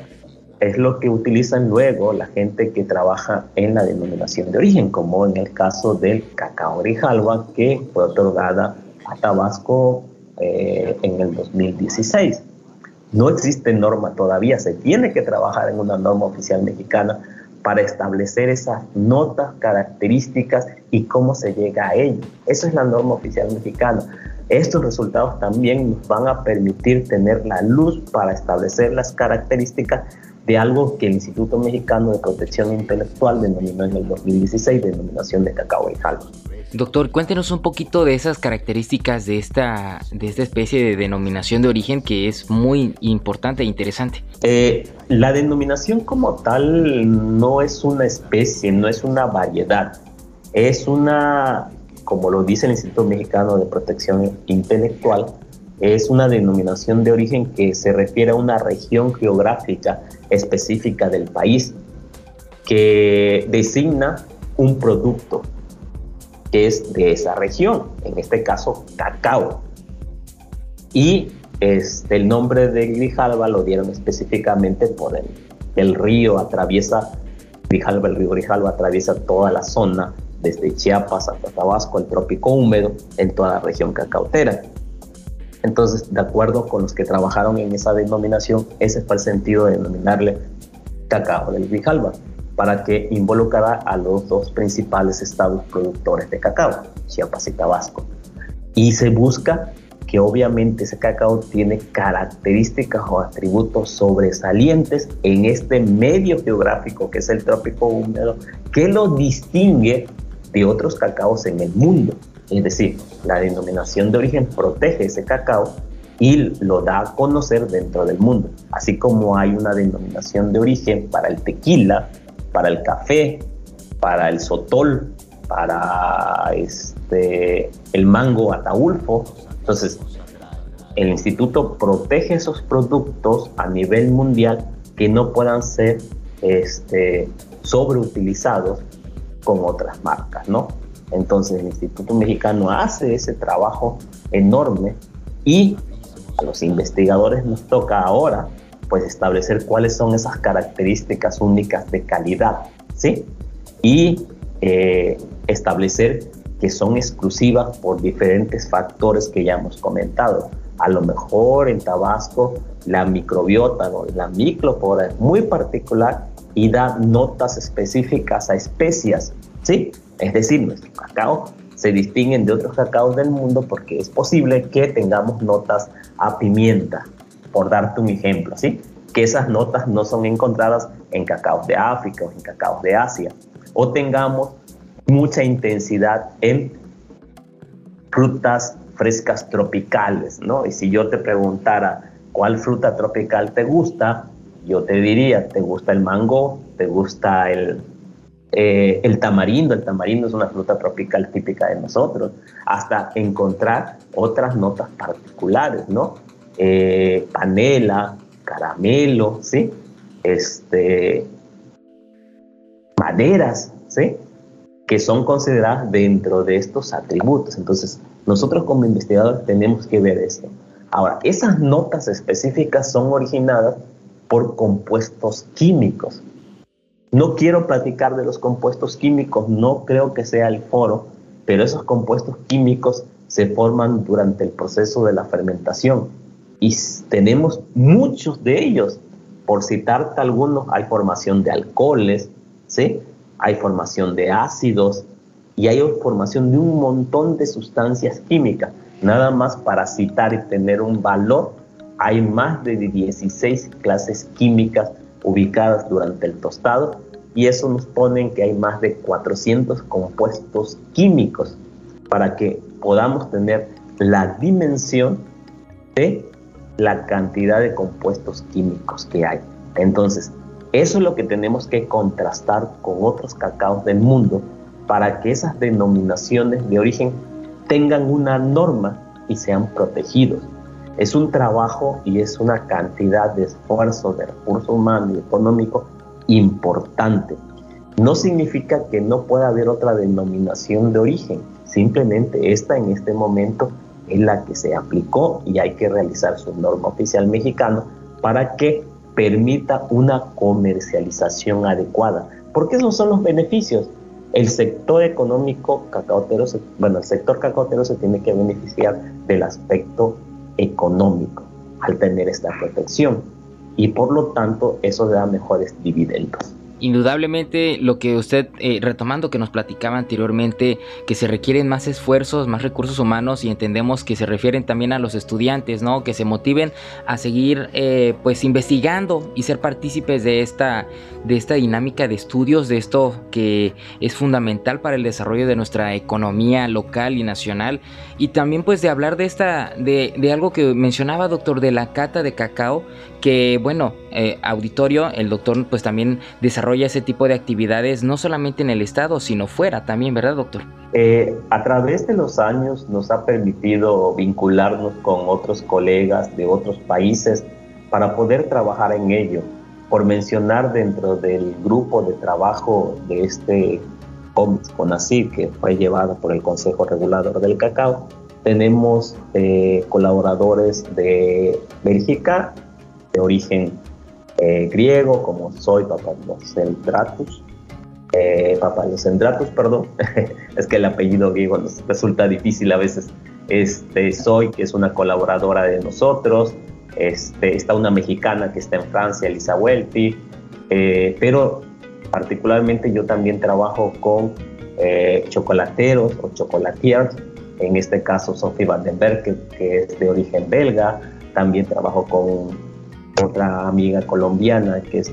es lo que utilizan luego la gente que trabaja en la denominación de origen, como en el caso del cacao Grijalva, que fue otorgada a Tabasco eh, en el 2016. No existe norma todavía, se tiene que trabajar en una norma oficial mexicana para establecer esas notas, características y cómo se llega a ello. Esa es la norma oficial mexicana. Estos resultados también nos van a permitir tener la luz para establecer las características de algo que el Instituto Mexicano de Protección Intelectual denominó en el 2016 denominación de cacao y jalba. Doctor, cuéntenos un poquito de esas características de esta, de esta especie de denominación de origen que es muy importante e interesante. Eh, la denominación como tal no es una especie, no es una variedad, es una, como lo dice el Instituto Mexicano de Protección Intelectual, es una denominación de origen que se refiere a una región geográfica específica del país que designa un producto es de esa región, en este caso cacao. Y este, el nombre de Grijalba lo dieron específicamente por el, río atraviesa, Grijalba, el río Grijalba atraviesa toda la zona, desde Chiapas hasta Tabasco, el trópico húmedo, en toda la región cacautera. Entonces, de acuerdo con los que trabajaron en esa denominación, ese fue el sentido de denominarle cacao del Grijalba para que involucrara a los dos principales estados productores de cacao, Chiapas y Tabasco. Y se busca que obviamente ese cacao tiene características o atributos sobresalientes en este medio geográfico que es el trópico húmedo, que lo distingue de otros cacaos en el mundo. Es decir, la denominación de origen protege ese cacao y lo da a conocer dentro del mundo. Así como hay una denominación de origen para el tequila, para el café, para el sotol, para este, el mango ataulfo. Entonces, el instituto protege esos productos a nivel mundial que no puedan ser este, sobreutilizados con otras marcas, ¿no? Entonces el Instituto Mexicano hace ese trabajo enorme y a los investigadores nos toca ahora pues establecer cuáles son esas características únicas de calidad, ¿sí? Y eh, establecer que son exclusivas por diferentes factores que ya hemos comentado. A lo mejor en Tabasco la microbiota o la microflora es muy particular y da notas específicas a especias, ¿sí? Es decir, nuestro cacao se distinguen de otros cacaos del mundo porque es posible que tengamos notas a pimienta, por darte un ejemplo, ¿sí? Que esas notas no son encontradas en cacaos de África o en cacaos de Asia. O tengamos mucha intensidad en frutas frescas tropicales, ¿no? Y si yo te preguntara cuál fruta tropical te gusta, yo te diría, ¿te gusta el mango? ¿Te gusta el, eh, el tamarindo? El tamarindo es una fruta tropical típica de nosotros, hasta encontrar otras notas particulares, ¿no? eh, panela, caramelo, ¿sí? Este, maderas, ¿sí? Que son consideradas dentro de estos atributos. Entonces, nosotros como investigadores tenemos que ver esto. Ahora, esas notas específicas son originadas por compuestos químicos. No quiero platicar de los compuestos químicos, no creo que sea el foro, pero esos compuestos químicos se forman durante el proceso de la fermentación y tenemos muchos de ellos. Por citarte algunos, hay formación de alcoholes, ¿sí? hay formación de ácidos y hay formación de un montón de sustancias químicas. Nada más para citar y tener un valor, hay más de 16 clases químicas ubicadas durante el tostado y eso nos pone que hay más de 400 compuestos químicos para que podamos tener la dimensión de la cantidad de compuestos químicos que hay. Entonces, eso es lo que tenemos que contrastar con otros cacaos del mundo para que esas denominaciones de origen tengan una norma y sean protegidos. Es un trabajo y es una cantidad de esfuerzo de recurso humano y económico importante. No significa que no pueda haber otra denominación de origen, simplemente esta en este momento es la que se aplicó y hay que realizar su norma oficial mexicana para que permita una comercialización adecuada. Porque esos son los beneficios. El sector económico cacaotero, bueno, el sector cacaotero se tiene que beneficiar del aspecto económico al tener esta protección y por lo tanto eso da mejores dividendos. Indudablemente lo que usted, eh, retomando que nos platicaba anteriormente, que se requieren más esfuerzos, más recursos humanos y entendemos que se refieren también a los estudiantes, ¿no? Que se motiven a seguir eh, pues investigando y ser partícipes de esta, de esta dinámica de estudios, de esto que es fundamental para el desarrollo de nuestra economía local y nacional y también pues de hablar de esta, de, de algo que mencionaba doctor, de la cata de cacao, que bueno, eh, auditorio, el doctor pues también desarrolla ese tipo de actividades no solamente en el estado, sino fuera también, ¿verdad doctor? Eh, a través de los años nos ha permitido vincularnos con otros colegas de otros países para poder trabajar en ello. Por mencionar dentro del grupo de trabajo de este CONACYT, que fue llevado por el Consejo Regulador del Cacao, tenemos eh, colaboradores de Bélgica, de origen eh, griego, como soy Papadocendratus, eh, Papadocendratus, perdón, [LAUGHS] es que el apellido griego nos resulta difícil a veces. Este, soy, que es una colaboradora de nosotros, este, está una mexicana que está en Francia, Elisa Welty, eh, pero particularmente yo también trabajo con chocolateros o chocolatiers en este caso Sophie Vandenberg, que, que es de origen belga, también trabajo con otra amiga colombiana que es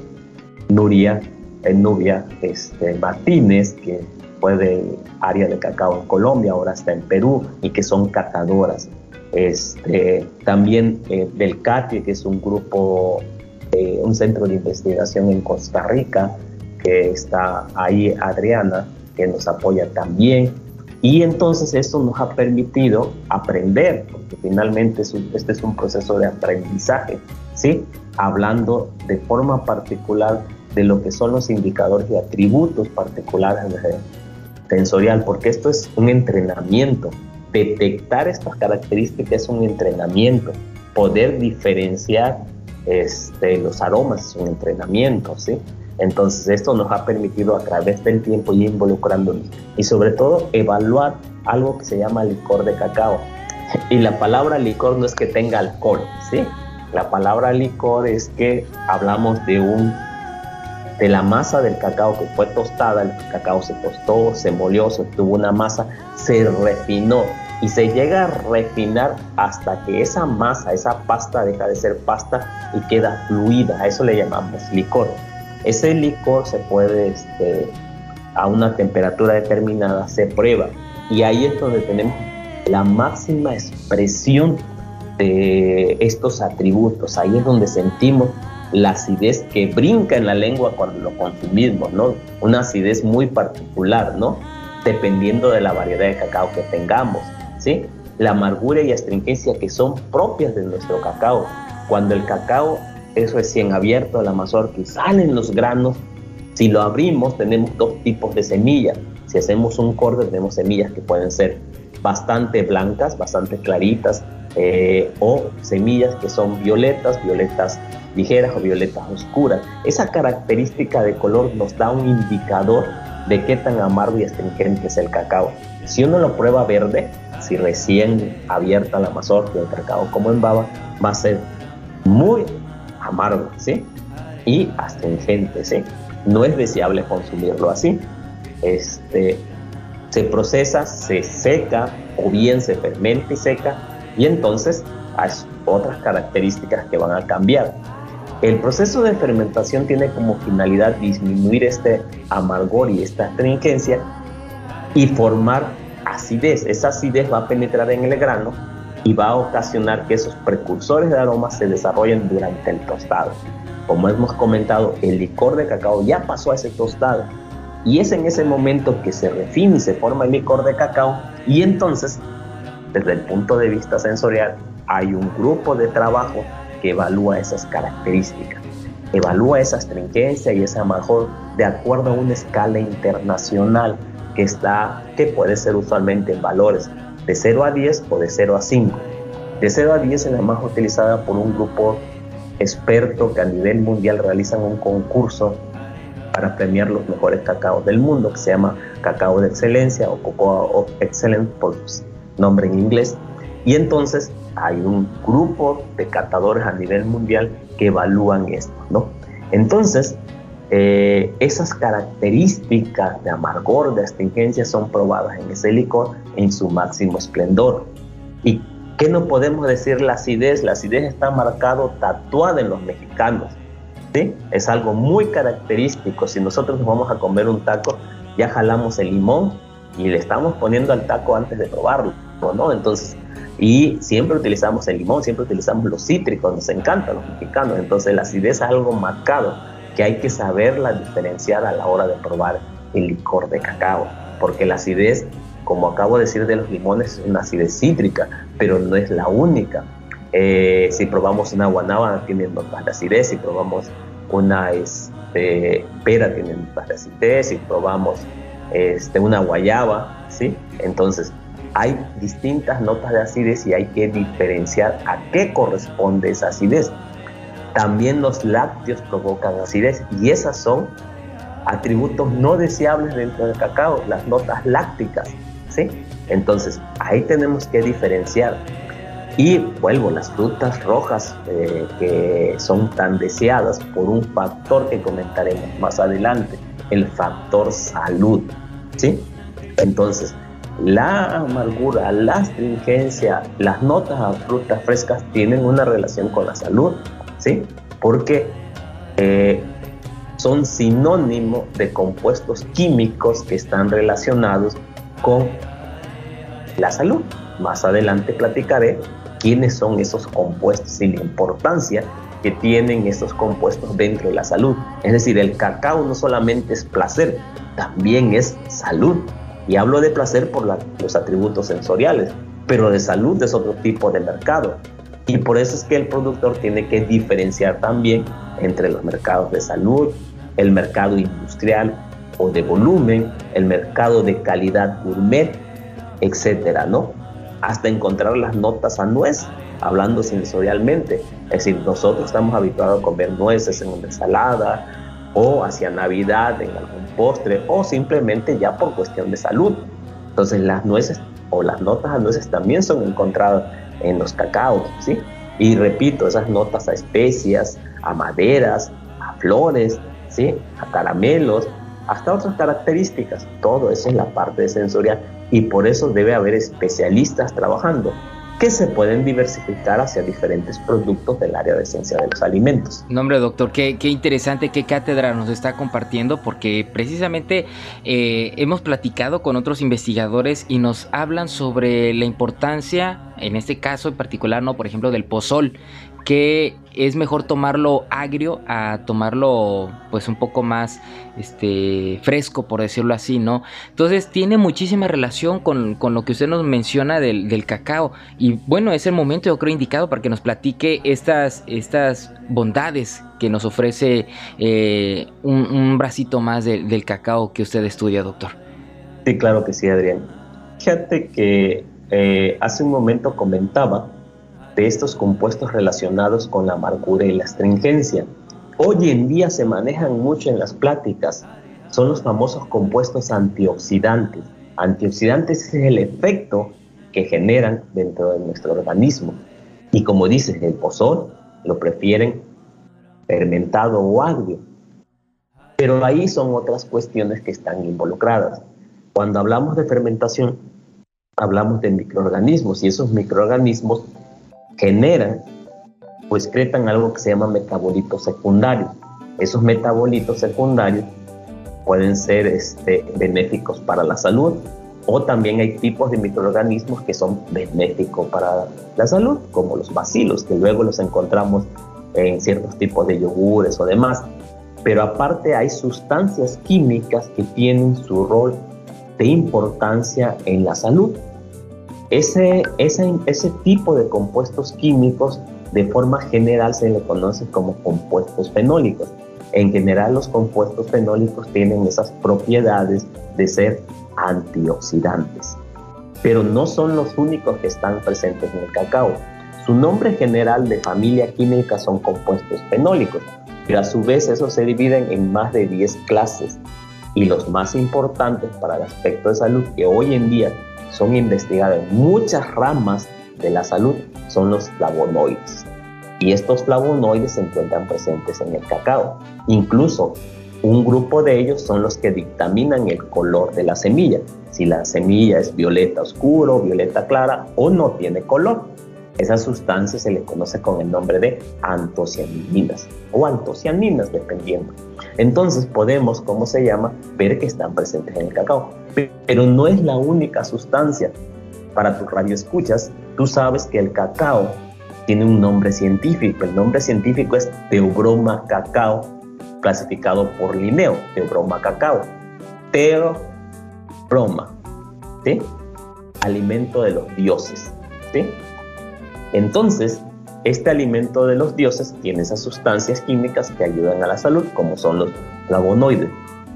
Nuria, eh, Nubia este, Martínez, que fue del área de cacao en Colombia, ahora está en Perú y que son catadoras. Este, también eh, del CATI, que es un grupo, eh, un centro de investigación en Costa Rica, que está ahí Adriana, que nos apoya también. Y entonces esto nos ha permitido aprender, porque finalmente este es un proceso de aprendizaje, ¿sí? Hablando de forma particular de lo que son los indicadores y atributos particulares de sensorial, porque esto es un entrenamiento. Detectar estas características es un entrenamiento. Poder diferenciar este, los aromas es un entrenamiento, ¿sí? Entonces esto nos ha permitido a través del tiempo ir involucrándonos y sobre todo evaluar algo que se llama licor de cacao. Y la palabra licor no es que tenga alcohol, ¿sí? La palabra licor es que hablamos de un de la masa del cacao que fue tostada, el cacao se tostó, se molió, se obtuvo una masa, se refinó y se llega a refinar hasta que esa masa, esa pasta deja de ser pasta y queda fluida. A eso le llamamos licor. Ese licor se puede, este, a una temperatura determinada, se prueba. Y ahí es donde tenemos la máxima expresión estos atributos. Ahí es donde sentimos la acidez que brinca en la lengua cuando lo consumimos, ¿no? Una acidez muy particular, ¿no? Dependiendo de la variedad de cacao que tengamos, ¿sí? La amargura y astringencia que son propias de nuestro cacao. Cuando el cacao es recién abierto la mazorca y salen los granos. Si lo abrimos, tenemos dos tipos de semillas. Si hacemos un corte, tenemos semillas que pueden ser bastante blancas, bastante claritas, eh, o semillas que son violetas, violetas ligeras o violetas oscuras. Esa característica de color nos da un indicador de qué tan amargo y astringente es el cacao. Si uno lo prueba verde, si recién abierta la mazorca el cacao como en baba, va a ser muy amargo, ¿sí? Y astringente, ¿sí? No es deseable consumirlo así. Este, se procesa, se seca o bien se fermenta y seca y entonces hay otras características que van a cambiar. El proceso de fermentación tiene como finalidad disminuir este amargor y esta astringencia y formar acidez. Esa acidez va a penetrar en el grano y va a ocasionar que esos precursores de aromas se desarrollen durante el tostado. Como hemos comentado, el licor de cacao ya pasó a ese tostado y es en ese momento que se refina y se forma el licor de cacao y entonces, desde el punto de vista sensorial, hay un grupo de trabajo que evalúa esas características, evalúa esa astringencia y esa mejor de acuerdo a una escala internacional que está que puede ser usualmente en valores de 0 a 10 o de 0 a 5. De 0 a 10 es la más utilizada por un grupo experto que a nivel mundial realizan un concurso para premiar los mejores cacaos del mundo, que se llama Cacao de Excelencia o Cocoa of Excellence nombre en inglés. Y entonces hay un grupo de catadores a nivel mundial que evalúan esto, ¿no? Entonces, eh, esas características de amargor, de astringencia son probadas en ese licor en su máximo esplendor. ¿Y qué no podemos decir la acidez? La acidez está marcado, tatuada en los mexicanos. ¿sí? Es algo muy característico. Si nosotros nos vamos a comer un taco, ya jalamos el limón y le estamos poniendo al taco antes de probarlo, ¿no? Entonces, y siempre utilizamos el limón, siempre utilizamos los cítricos, nos encantan los mexicanos. Entonces, la acidez es algo marcado que hay que saberla diferenciar a la hora de probar el licor de cacao, porque la acidez, como acabo de decir de los limones, es una acidez cítrica, pero no es la única. Eh, si probamos una guanábana tiene notas de acidez, si probamos una este, pera tiene notas de acidez, si probamos este, una guayaba, ¿sí? Entonces, hay distintas notas de acidez y hay que diferenciar a qué corresponde esa acidez. También los lácteos provocan acidez y esas son atributos no deseables dentro del cacao, las notas lácticas, ¿sí? Entonces, ahí tenemos que diferenciar. Y vuelvo, las frutas rojas eh, que son tan deseadas por un factor que comentaremos más adelante, el factor salud, ¿sí? Entonces, la amargura, la astringencia, las notas a frutas frescas tienen una relación con la salud, ¿sí? Porque eh, son sinónimo de compuestos químicos que están relacionados con la salud. Más adelante platicaré quiénes son esos compuestos y la importancia que tienen estos compuestos dentro de la salud. Es decir, el cacao no solamente es placer, también es salud. Y hablo de placer por los atributos sensoriales, pero de salud es otro tipo de mercado. Y por eso es que el productor tiene que diferenciar también entre los mercados de salud, el mercado industrial o de volumen, el mercado de calidad gourmet, etcétera, ¿no? Hasta encontrar las notas a nuez, hablando sensorialmente. Es decir, nosotros estamos habituados a comer nueces en una ensalada o hacia Navidad en algún postre o simplemente ya por cuestión de salud. Entonces las nueces o las notas a nueces también son encontradas en los cacaos, ¿sí? Y repito, esas notas a especias, a maderas, a flores, ¿sí? A caramelos, hasta otras características. Todo eso es la parte sensorial y por eso debe haber especialistas trabajando que se pueden diversificar hacia diferentes productos del área de ciencia de los alimentos. No, hombre, doctor, qué, qué interesante, qué cátedra nos está compartiendo, porque precisamente eh, hemos platicado con otros investigadores y nos hablan sobre la importancia, en este caso en particular, no, por ejemplo, del pozol, que es mejor tomarlo agrio a tomarlo pues un poco más este fresco por decirlo así no entonces tiene muchísima relación con, lo que usted nos menciona del, cacao. Y bueno es el momento yo creo indicado para que nos platique estas estas bondades que nos ofrece eh, un, bracito más del cacao que usted estudia doctor. Sí claro que sí Adrián. Fíjate que eh, hace un momento comentaba de estos compuestos relacionados con la amargura y la astringencia. Hoy en día se manejan mucho en las pláticas, son los famosos compuestos antioxidantes. Antioxidantes es el efecto que generan dentro de nuestro organismo. Y como dices, el pozol lo prefieren fermentado o agrio. Pero ahí son otras cuestiones que están involucradas. Cuando hablamos de fermentación, hablamos de microorganismos y esos microorganismos generan o excretan algo que se llama metabolitos secundarios. Esos metabolitos secundarios pueden ser este, benéficos para la salud o también hay tipos de microorganismos que son benéficos para la salud, como los bacilos, que luego los encontramos en ciertos tipos de yogures o demás. Pero aparte hay sustancias químicas que tienen su rol de importancia en la salud. Ese, ese, ese tipo de compuestos químicos de forma general se le conoce como compuestos fenólicos. En general los compuestos fenólicos tienen esas propiedades de ser antioxidantes, pero no son los únicos que están presentes en el cacao. Su nombre general de familia química son compuestos fenólicos, pero a su vez esos se dividen en más de 10 clases y los más importantes para el aspecto de salud que hoy en día son investigadas en muchas ramas de la salud son los flavonoides. Y estos flavonoides se encuentran presentes en el cacao. Incluso un grupo de ellos son los que dictaminan el color de la semilla, si la semilla es violeta oscuro, violeta clara o no tiene color. Esa sustancia se le conoce con el nombre de antocianinas o antocianinas, dependiendo. Entonces podemos, ¿cómo se llama?, ver que están presentes en el cacao. Pero no es la única sustancia. Para tu radio escuchas, tú sabes que el cacao tiene un nombre científico. El nombre científico es Teobroma cacao, clasificado por Linneo, Teobroma cacao. Teobroma, ¿sí? Alimento de los dioses, ¿sí? Entonces, este alimento de los dioses tiene esas sustancias químicas que ayudan a la salud, como son los flavonoides.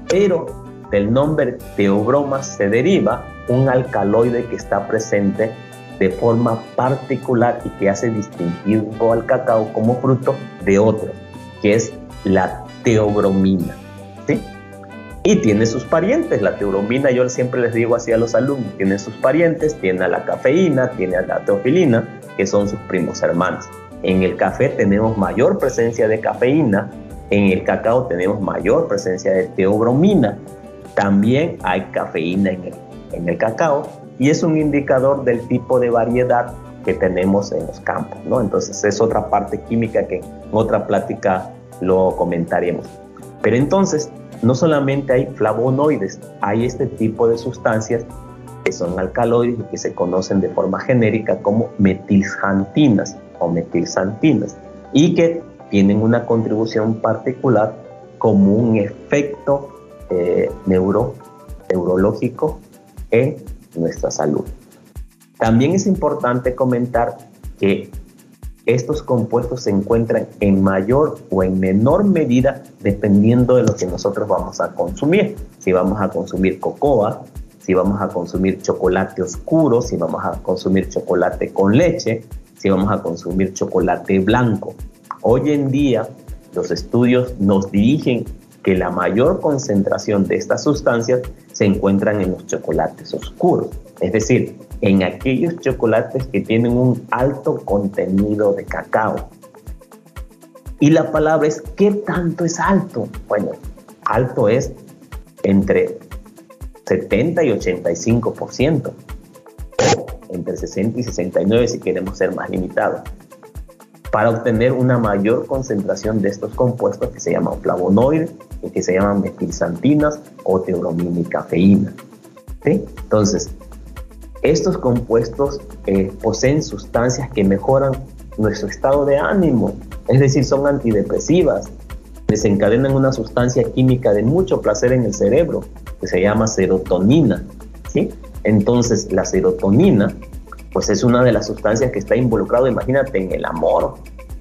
Pero del nombre teobroma se deriva un alcaloide que está presente de forma particular y que hace distintivo al cacao como fruto de otro, que es la teobromina. ¿sí? Y tiene sus parientes. La teobromina, yo siempre les digo así a los alumnos, tiene sus parientes, tiene a la cafeína, tiene a la teofilina, que son sus primos hermanos. En el café tenemos mayor presencia de cafeína, en el cacao tenemos mayor presencia de teobromina. También hay cafeína en el, en el cacao y es un indicador del tipo de variedad que tenemos en los campos, ¿no? Entonces es otra parte química que en otra plática lo comentaremos. Pero entonces, no solamente hay flavonoides, hay este tipo de sustancias que son alcaloides y que se conocen de forma genérica como metilxantinas o metilxantinas y que tienen una contribución particular como un efecto eh, neuro, neurológico en nuestra salud. También es importante comentar que estos compuestos se encuentran en mayor o en menor medida dependiendo de lo que nosotros vamos a consumir. Si vamos a consumir cocoa, si vamos a consumir chocolate oscuro, si vamos a consumir chocolate con leche, si vamos a consumir chocolate blanco. Hoy en día los estudios nos dirigen que la mayor concentración de estas sustancias se encuentran en los chocolates oscuros, es decir, en aquellos chocolates que tienen un alto contenido de cacao. Y la palabra es, ¿qué tanto es alto? Bueno, alto es entre 70 y 85%, entre 60 y 69 si queremos ser más limitados, para obtener una mayor concentración de estos compuestos que se llaman flavonoides y que se llaman metilxantinas o teobromina y cafeína. Entonces, estos compuestos eh, poseen sustancias que mejoran nuestro estado de ánimo, es decir, son antidepresivas, desencadenan una sustancia química de mucho placer en el cerebro, que se llama serotonina. ¿sí? Entonces, la serotonina, pues es una de las sustancias que está involucrada, imagínate, en el amor.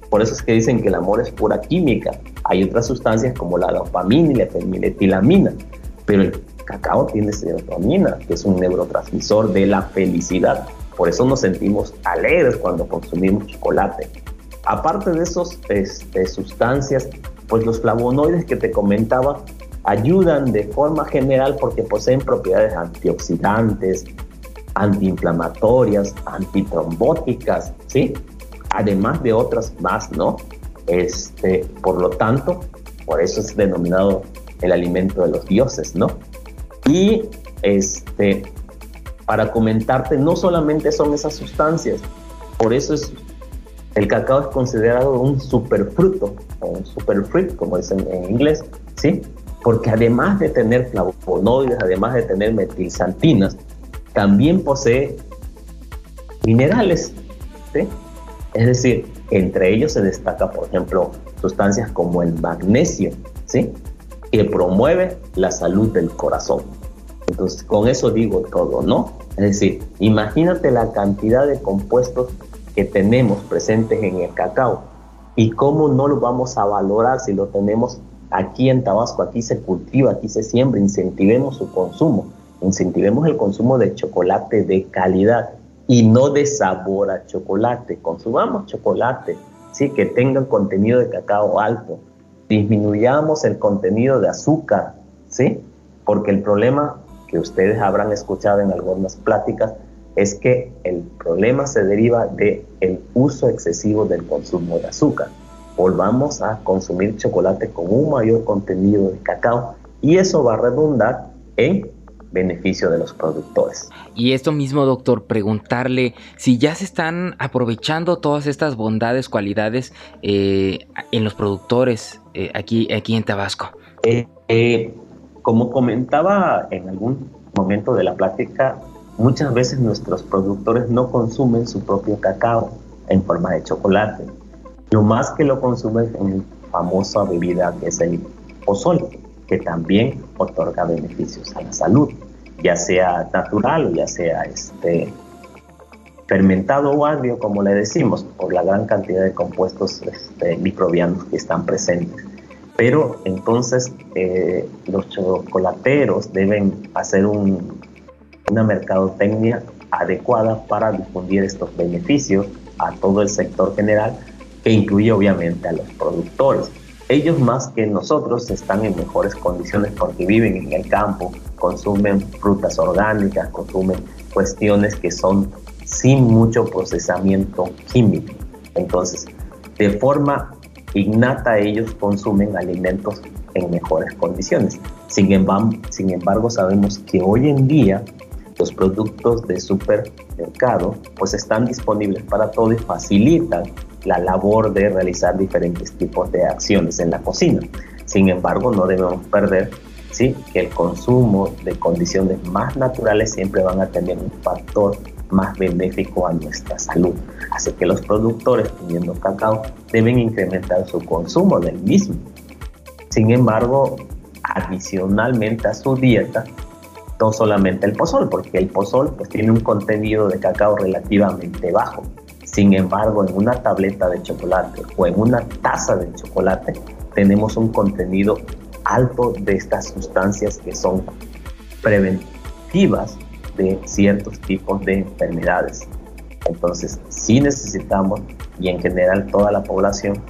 Por eso es que dicen que el amor es pura química. Hay otras sustancias como la dopamina y la feniletilamina, pero el cacao tiene serotonina, que es un neurotransmisor de la felicidad. Por eso nos sentimos alegres cuando consumimos chocolate. Aparte de esas este, sustancias, pues los flavonoides que te comentaba ayudan de forma general porque poseen propiedades antioxidantes, antiinflamatorias, antitrombóticas, ¿sí? Además de otras más, ¿no? Este, por lo tanto, por eso es denominado el alimento de los dioses, ¿no? Y este, para comentarte, no solamente son esas sustancias, por eso es el cacao es considerado un superfruto o un superfruit, como dicen en inglés, ¿sí? Porque además de tener flavonoides, además de tener metilxantinas, también posee minerales, ¿sí? Es decir, entre ellos se destaca, por ejemplo, sustancias como el magnesio, ¿sí? Que promueve la salud del corazón. Entonces, con eso digo todo, ¿no? Es decir, imagínate la cantidad de compuestos que tenemos presentes en el cacao y cómo no lo vamos a valorar si lo tenemos aquí en Tabasco, aquí se cultiva, aquí se siembra, incentivemos su consumo, incentivemos el consumo de chocolate de calidad y no de sabor a chocolate, consumamos chocolate, sí, que tenga contenido de cacao alto, disminuyamos el contenido de azúcar, sí, porque el problema que ustedes habrán escuchado en algunas pláticas es que el problema se deriva el uso excesivo del consumo de azúcar. volvamos a consumir chocolate con un mayor contenido de cacao y eso va a redundar en beneficio de los productores. Y esto mismo, doctor, preguntarle si ya se están aprovechando todas estas bondades, cualidades eh, en los productores eh, aquí, aquí en Tabasco. Eh, como comentaba en algún momento de la plática, muchas veces nuestros productores no consumen su propio cacao en forma de chocolate. Lo más que lo consumen en famosa bebida que es el pozol, que también otorga beneficios a la salud ya sea natural o ya sea este, fermentado o agrio, como le decimos, por la gran cantidad de compuestos este, microbianos que están presentes. Pero entonces eh, los chocolateros deben hacer una mercadotecnia adecuada para difundir estos beneficios a todo el sector general, que incluye obviamente a los productores. Ellos más que nosotros están en mejores condiciones porque viven en el campo, consumen frutas orgánicas, consumen cuestiones que son sin mucho procesamiento químico. Entonces, de forma innata ellos consumen alimentos en mejores condiciones. Sin embargo, sin embargo, sabemos que hoy en día los productos de supermercado pues están disponibles para todo y facilitan la labor de realizar diferentes tipos de acciones en la cocina. Sin embargo, no debemos perder ¿sí? que el consumo de condiciones más naturales siempre van a tener un factor más benéfico a nuestra salud. Así que los productores teniendo cacao deben incrementar su consumo del mismo. Sin embargo, adicionalmente a su dieta, no solamente el pozol, porque el pozol pues, tiene un contenido de cacao relativamente bajo. Sin embargo, en una tableta de chocolate o en una taza de chocolate tenemos un contenido alto de estas sustancias que son preventivas de ciertos tipos de enfermedades. Entonces, sí necesitamos, y en general toda la población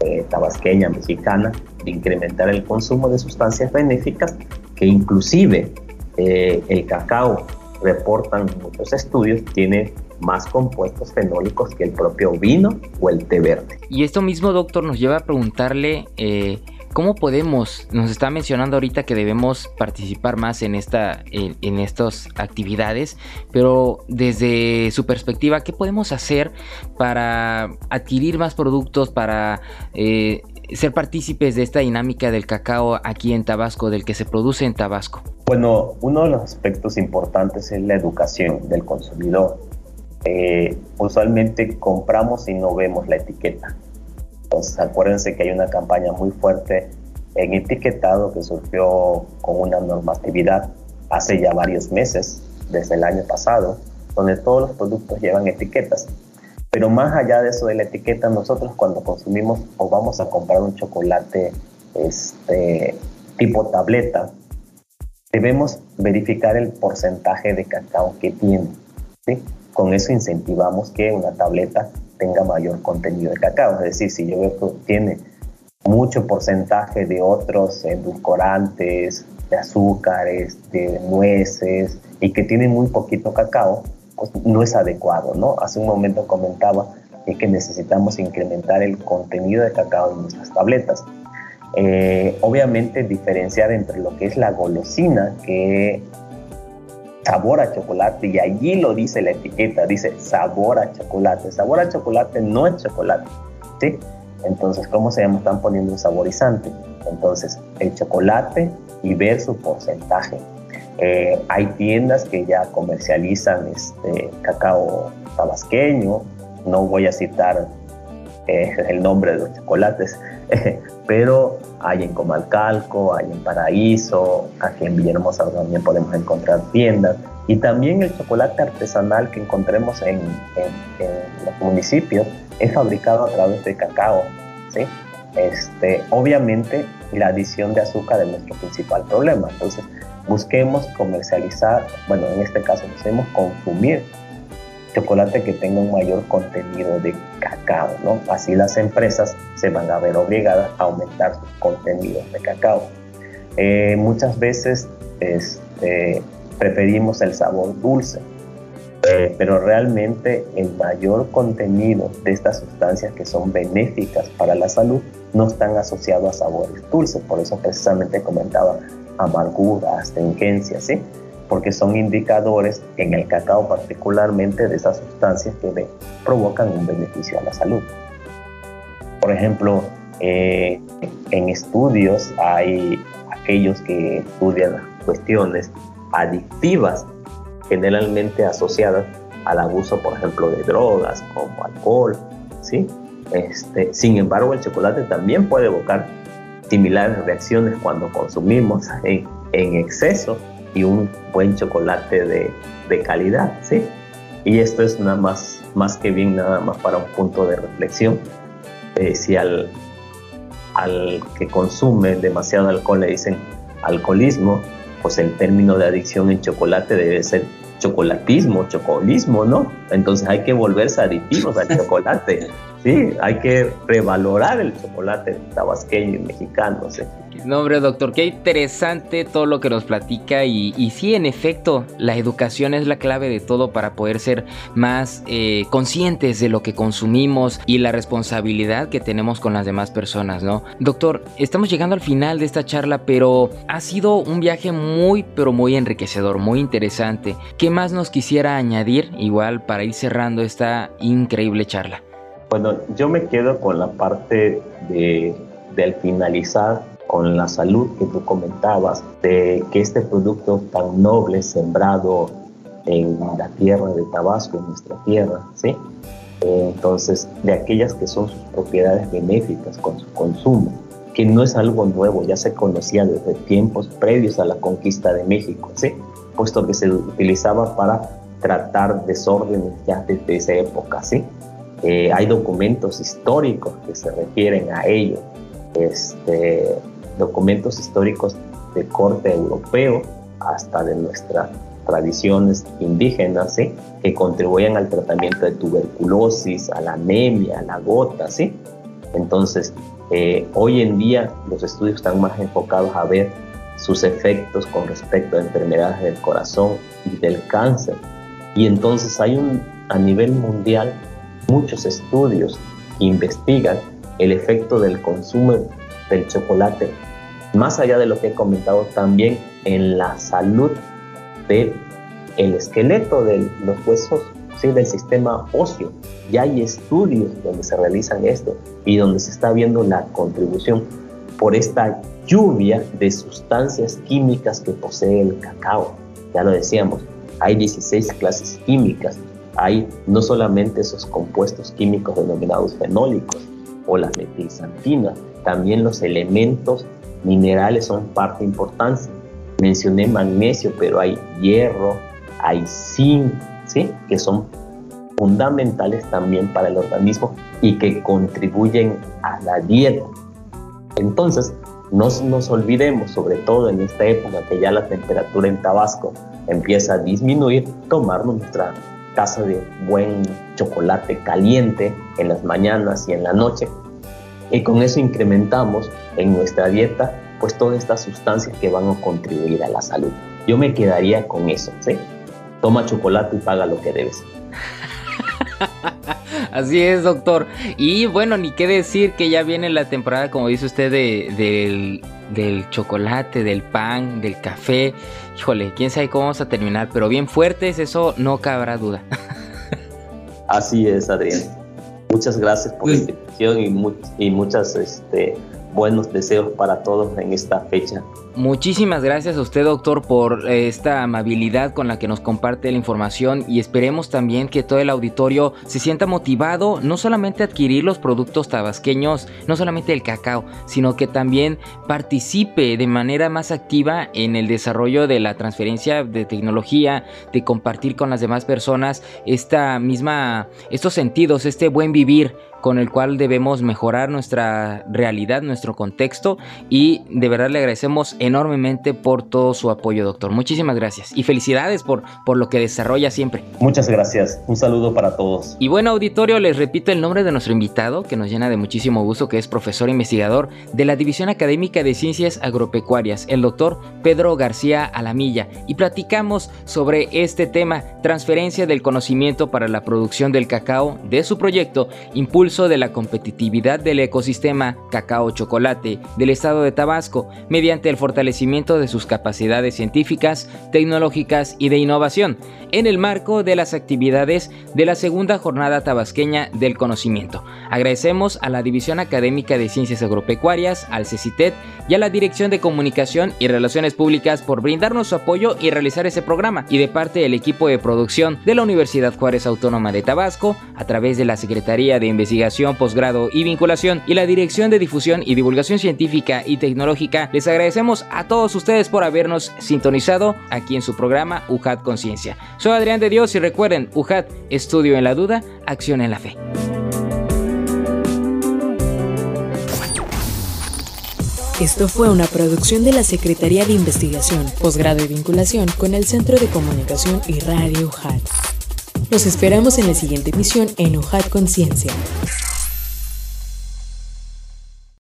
eh, tabasqueña, mexicana, de incrementar el consumo de sustancias benéficas que inclusive eh, el cacao, reportan muchos estudios, tiene más compuestos fenólicos que el propio vino o el té verde. Y esto mismo, doctor, nos lleva a preguntarle eh, ¿Cómo podemos? Nos está mencionando ahorita que debemos participar más en esta, en, estas actividades, pero desde su perspectiva, ¿qué podemos hacer para adquirir más productos, para eh, ser partícipes de esta dinámica del cacao aquí en Tabasco, del que se produce en Tabasco? Bueno, uno de los aspectos importantes es la educación del consumidor. Eh, usualmente compramos y no vemos la etiqueta entonces acuérdense que hay una campaña muy fuerte en etiquetado que surgió con una normatividad hace ya varios meses, desde el año pasado, donde todos los productos llevan etiquetas. Pero más allá de eso de la etiqueta, nosotros cuando consumimos o vamos a comprar un chocolate este, tipo tableta, debemos verificar el porcentaje de cacao que tiene. ¿sí? Con eso incentivamos que una tableta tenga mayor contenido de cacao. Es decir, si yo veo que tiene mucho porcentaje de otros edulcorantes, de azúcares, de nueces y que tiene muy poquito cacao, pues no es adecuado, ¿no? Hace un momento comentaba que necesitamos incrementar el contenido de cacao en nuestras tabletas. Eh, obviamente diferenciar entre lo que es la golosina, que sabor a chocolate y allí lo dice la etiqueta, dice sabor a chocolate. Sabor a chocolate no es chocolate, ¿sí? Entonces, ¿cómo se llama? Están poniendo un saborizante. Entonces, el chocolate y ver su porcentaje. Eh, hay tiendas que ya comercializan este cacao tabasqueño, no voy a citar eh, el nombre de los chocolates, [LAUGHS] pero hay en Comalcalco, hay en Paraíso, aquí en Villahermosa también podemos encontrar tiendas y también el chocolate artesanal que encontremos en, los municipios es fabricado a través de cacao, ¿sí? Este, obviamente la adición de azúcar es nuestro principal problema, entonces busquemos comercializar, bueno, en este caso busquemos consumir chocolate que tenga un mayor contenido de cacao, ¿no? Así las empresas se van a ver obligadas a aumentar sus contenidos de cacao. Eh, muchas veces este, preferimos el sabor dulce. Eh, pero realmente el mayor contenido de estas sustancias que son benéficas para la salud no están asociados a sabores dulces, por eso precisamente comentaba amargura, astringencia, ¿sí? Porque son indicadores en el cacao particularmente de esas sustancias que provocan un beneficio a la salud. Por ejemplo, eh, en estudios hay aquellos que estudian cuestiones adictivas generalmente asociadas al abuso, por ejemplo, de drogas como alcohol, ¿sí? Este, sin embargo, el chocolate también puede evocar similares reacciones cuando consumimos en, en exceso y un buen chocolate de, de, calidad, ¿sí? Y esto es nada más, más que bien nada más para un punto de reflexión. Eh, si al, al que consume demasiado alcohol le dicen alcoholismo, pues el término de adicción en chocolate debe ser chocolatismo, chocolismo, ¿no? Entonces hay que volverse aditivos al [LAUGHS] chocolate. Sí, hay que revalorar el chocolate tabasqueño y mexicano. ¿sí? No, hombre, doctor, qué interesante todo lo que nos platica y, y sí, en efecto, la educación es la clave de todo para poder ser más eh, conscientes de lo que consumimos y la responsabilidad que tenemos con las demás personas, ¿no? Doctor, estamos llegando al final de esta charla, pero ha sido un viaje muy, pero muy enriquecedor, muy interesante. ¿Qué más nos quisiera añadir igual para ir cerrando esta increíble charla? Bueno, yo me quedo con la parte de, del finalizar con la salud que tú comentabas, de que este producto tan noble sembrado en la tierra de Tabasco, en nuestra tierra, ¿sí? Entonces, de aquellas que son sus propiedades benéficas con su consumo, que no es algo nuevo, ya se conocía desde tiempos previos a la conquista de México, ¿sí? Puesto que se utilizaba para tratar desórdenes ya desde esa época, ¿sí? Eh, hay documentos históricos que se refieren a ello. Este, documentos históricos de corte europeo hasta de nuestras tradiciones indígenas, ¿sí? que contribuyen al tratamiento de tuberculosis, a la anemia, a la gota, ¿sí? Entonces, eh, hoy en día los estudios están más enfocados a ver sus efectos con respecto a enfermedades del corazón y del cáncer. Y entonces hay un, a nivel mundial muchos estudios investigan el efecto del consumo del chocolate, más allá de lo que he comentado también en la salud del el esqueleto de los huesos, ¿sí? del sistema óseo. Ya hay estudios donde se realizan esto y donde se está viendo la contribución por esta lluvia de sustancias químicas que posee el cacao. Ya lo decíamos, hay 16 clases químicas. Hay no solamente esos compuestos químicos denominados fenólicos o las metilsantinas, también los elementos minerales son parte importante. Mencioné magnesio, pero hay hierro, hay zinc, ¿sí? que son fundamentales también para el organismo y que contribuyen a la dieta. Entonces, no nos olvidemos, sobre todo en esta época que ya la temperatura en Tabasco empieza a disminuir, tomarnos nuestra taza de buen chocolate caliente en las mañanas y en la noche y con eso incrementamos en nuestra dieta pues todas estas sustancias que van a contribuir a la salud. Yo me quedaría con eso, ¿sí? Toma chocolate y paga lo que debes. [LAUGHS] Así es, doctor. Y bueno, ni qué decir que ya viene la temporada, como dice usted, del, del, chocolate, del pan, del café. Híjole, quién sabe cómo vamos a terminar, pero bien fuertes, eso no cabrá duda. [LAUGHS] Así es, Adrián. Muchas gracias por la invitación y, y muchas este, buenos deseos para todos en esta fecha. Muchísimas gracias a usted, doctor, por eh, esta amabilidad con la que nos comparte la información y esperemos también que todo el auditorio se sienta motivado no solamente a adquirir los productos tabasqueños, no solamente el cacao, sino que también participe de manera más activa en el desarrollo de la transferencia de tecnología, de compartir con las demás personas esta misma, estos sentidos, este buen vivir con el cual debemos mejorar nuestra realidad, nuestro contexto. Y de verdad le agradecemos enormemente por todo su apoyo, doctor. Muchísimas gracias y felicidades por, por lo que desarrolla siempre. Muchas gracias. Un saludo para todos. Y bueno, auditorio, les repito el nombre de nuestro invitado, que nos llena de muchísimo gusto, que es profesor investigador de la División Académica de Ciencias Agropecuarias, el doctor Pedro García Alamilla, y platicamos sobre este tema, transferencia del conocimiento para la producción del cacao de su proyecto, impulso de la competitividad del ecosistema cacao-chocolate del estado de Tabasco, mediante el fortalecimiento de sus capacidades científicas, tecnológicas y de innovación, en el marco de las actividades de la segunda jornada tabasqueña del conocimiento. Agradecemos a la División Académica de Ciencias Agropecuarias, al CECITET y a la Dirección de Comunicación y Relaciones Públicas por brindarnos su apoyo y realizar ese programa, y de parte del equipo de producción de la Universidad Juárez Autónoma de Tabasco, a través de la Secretaría de Investigación, Posgrado y Vinculación y la Dirección de Difusión y Divulgación Científica y Tecnológica, les a todos ustedes por habernos sintonizado aquí en su programa UJAT Conciencia. Soy Adrián de Dios y recuerden, UJAT, estudio en la duda, acción en la fe. Esto fue una producción de la Secretaría de Investigación, Posgrado y Vinculación con el Centro de Comunicación y Radio UJAT. Los esperamos en la siguiente emisión en UJAT Conciencia.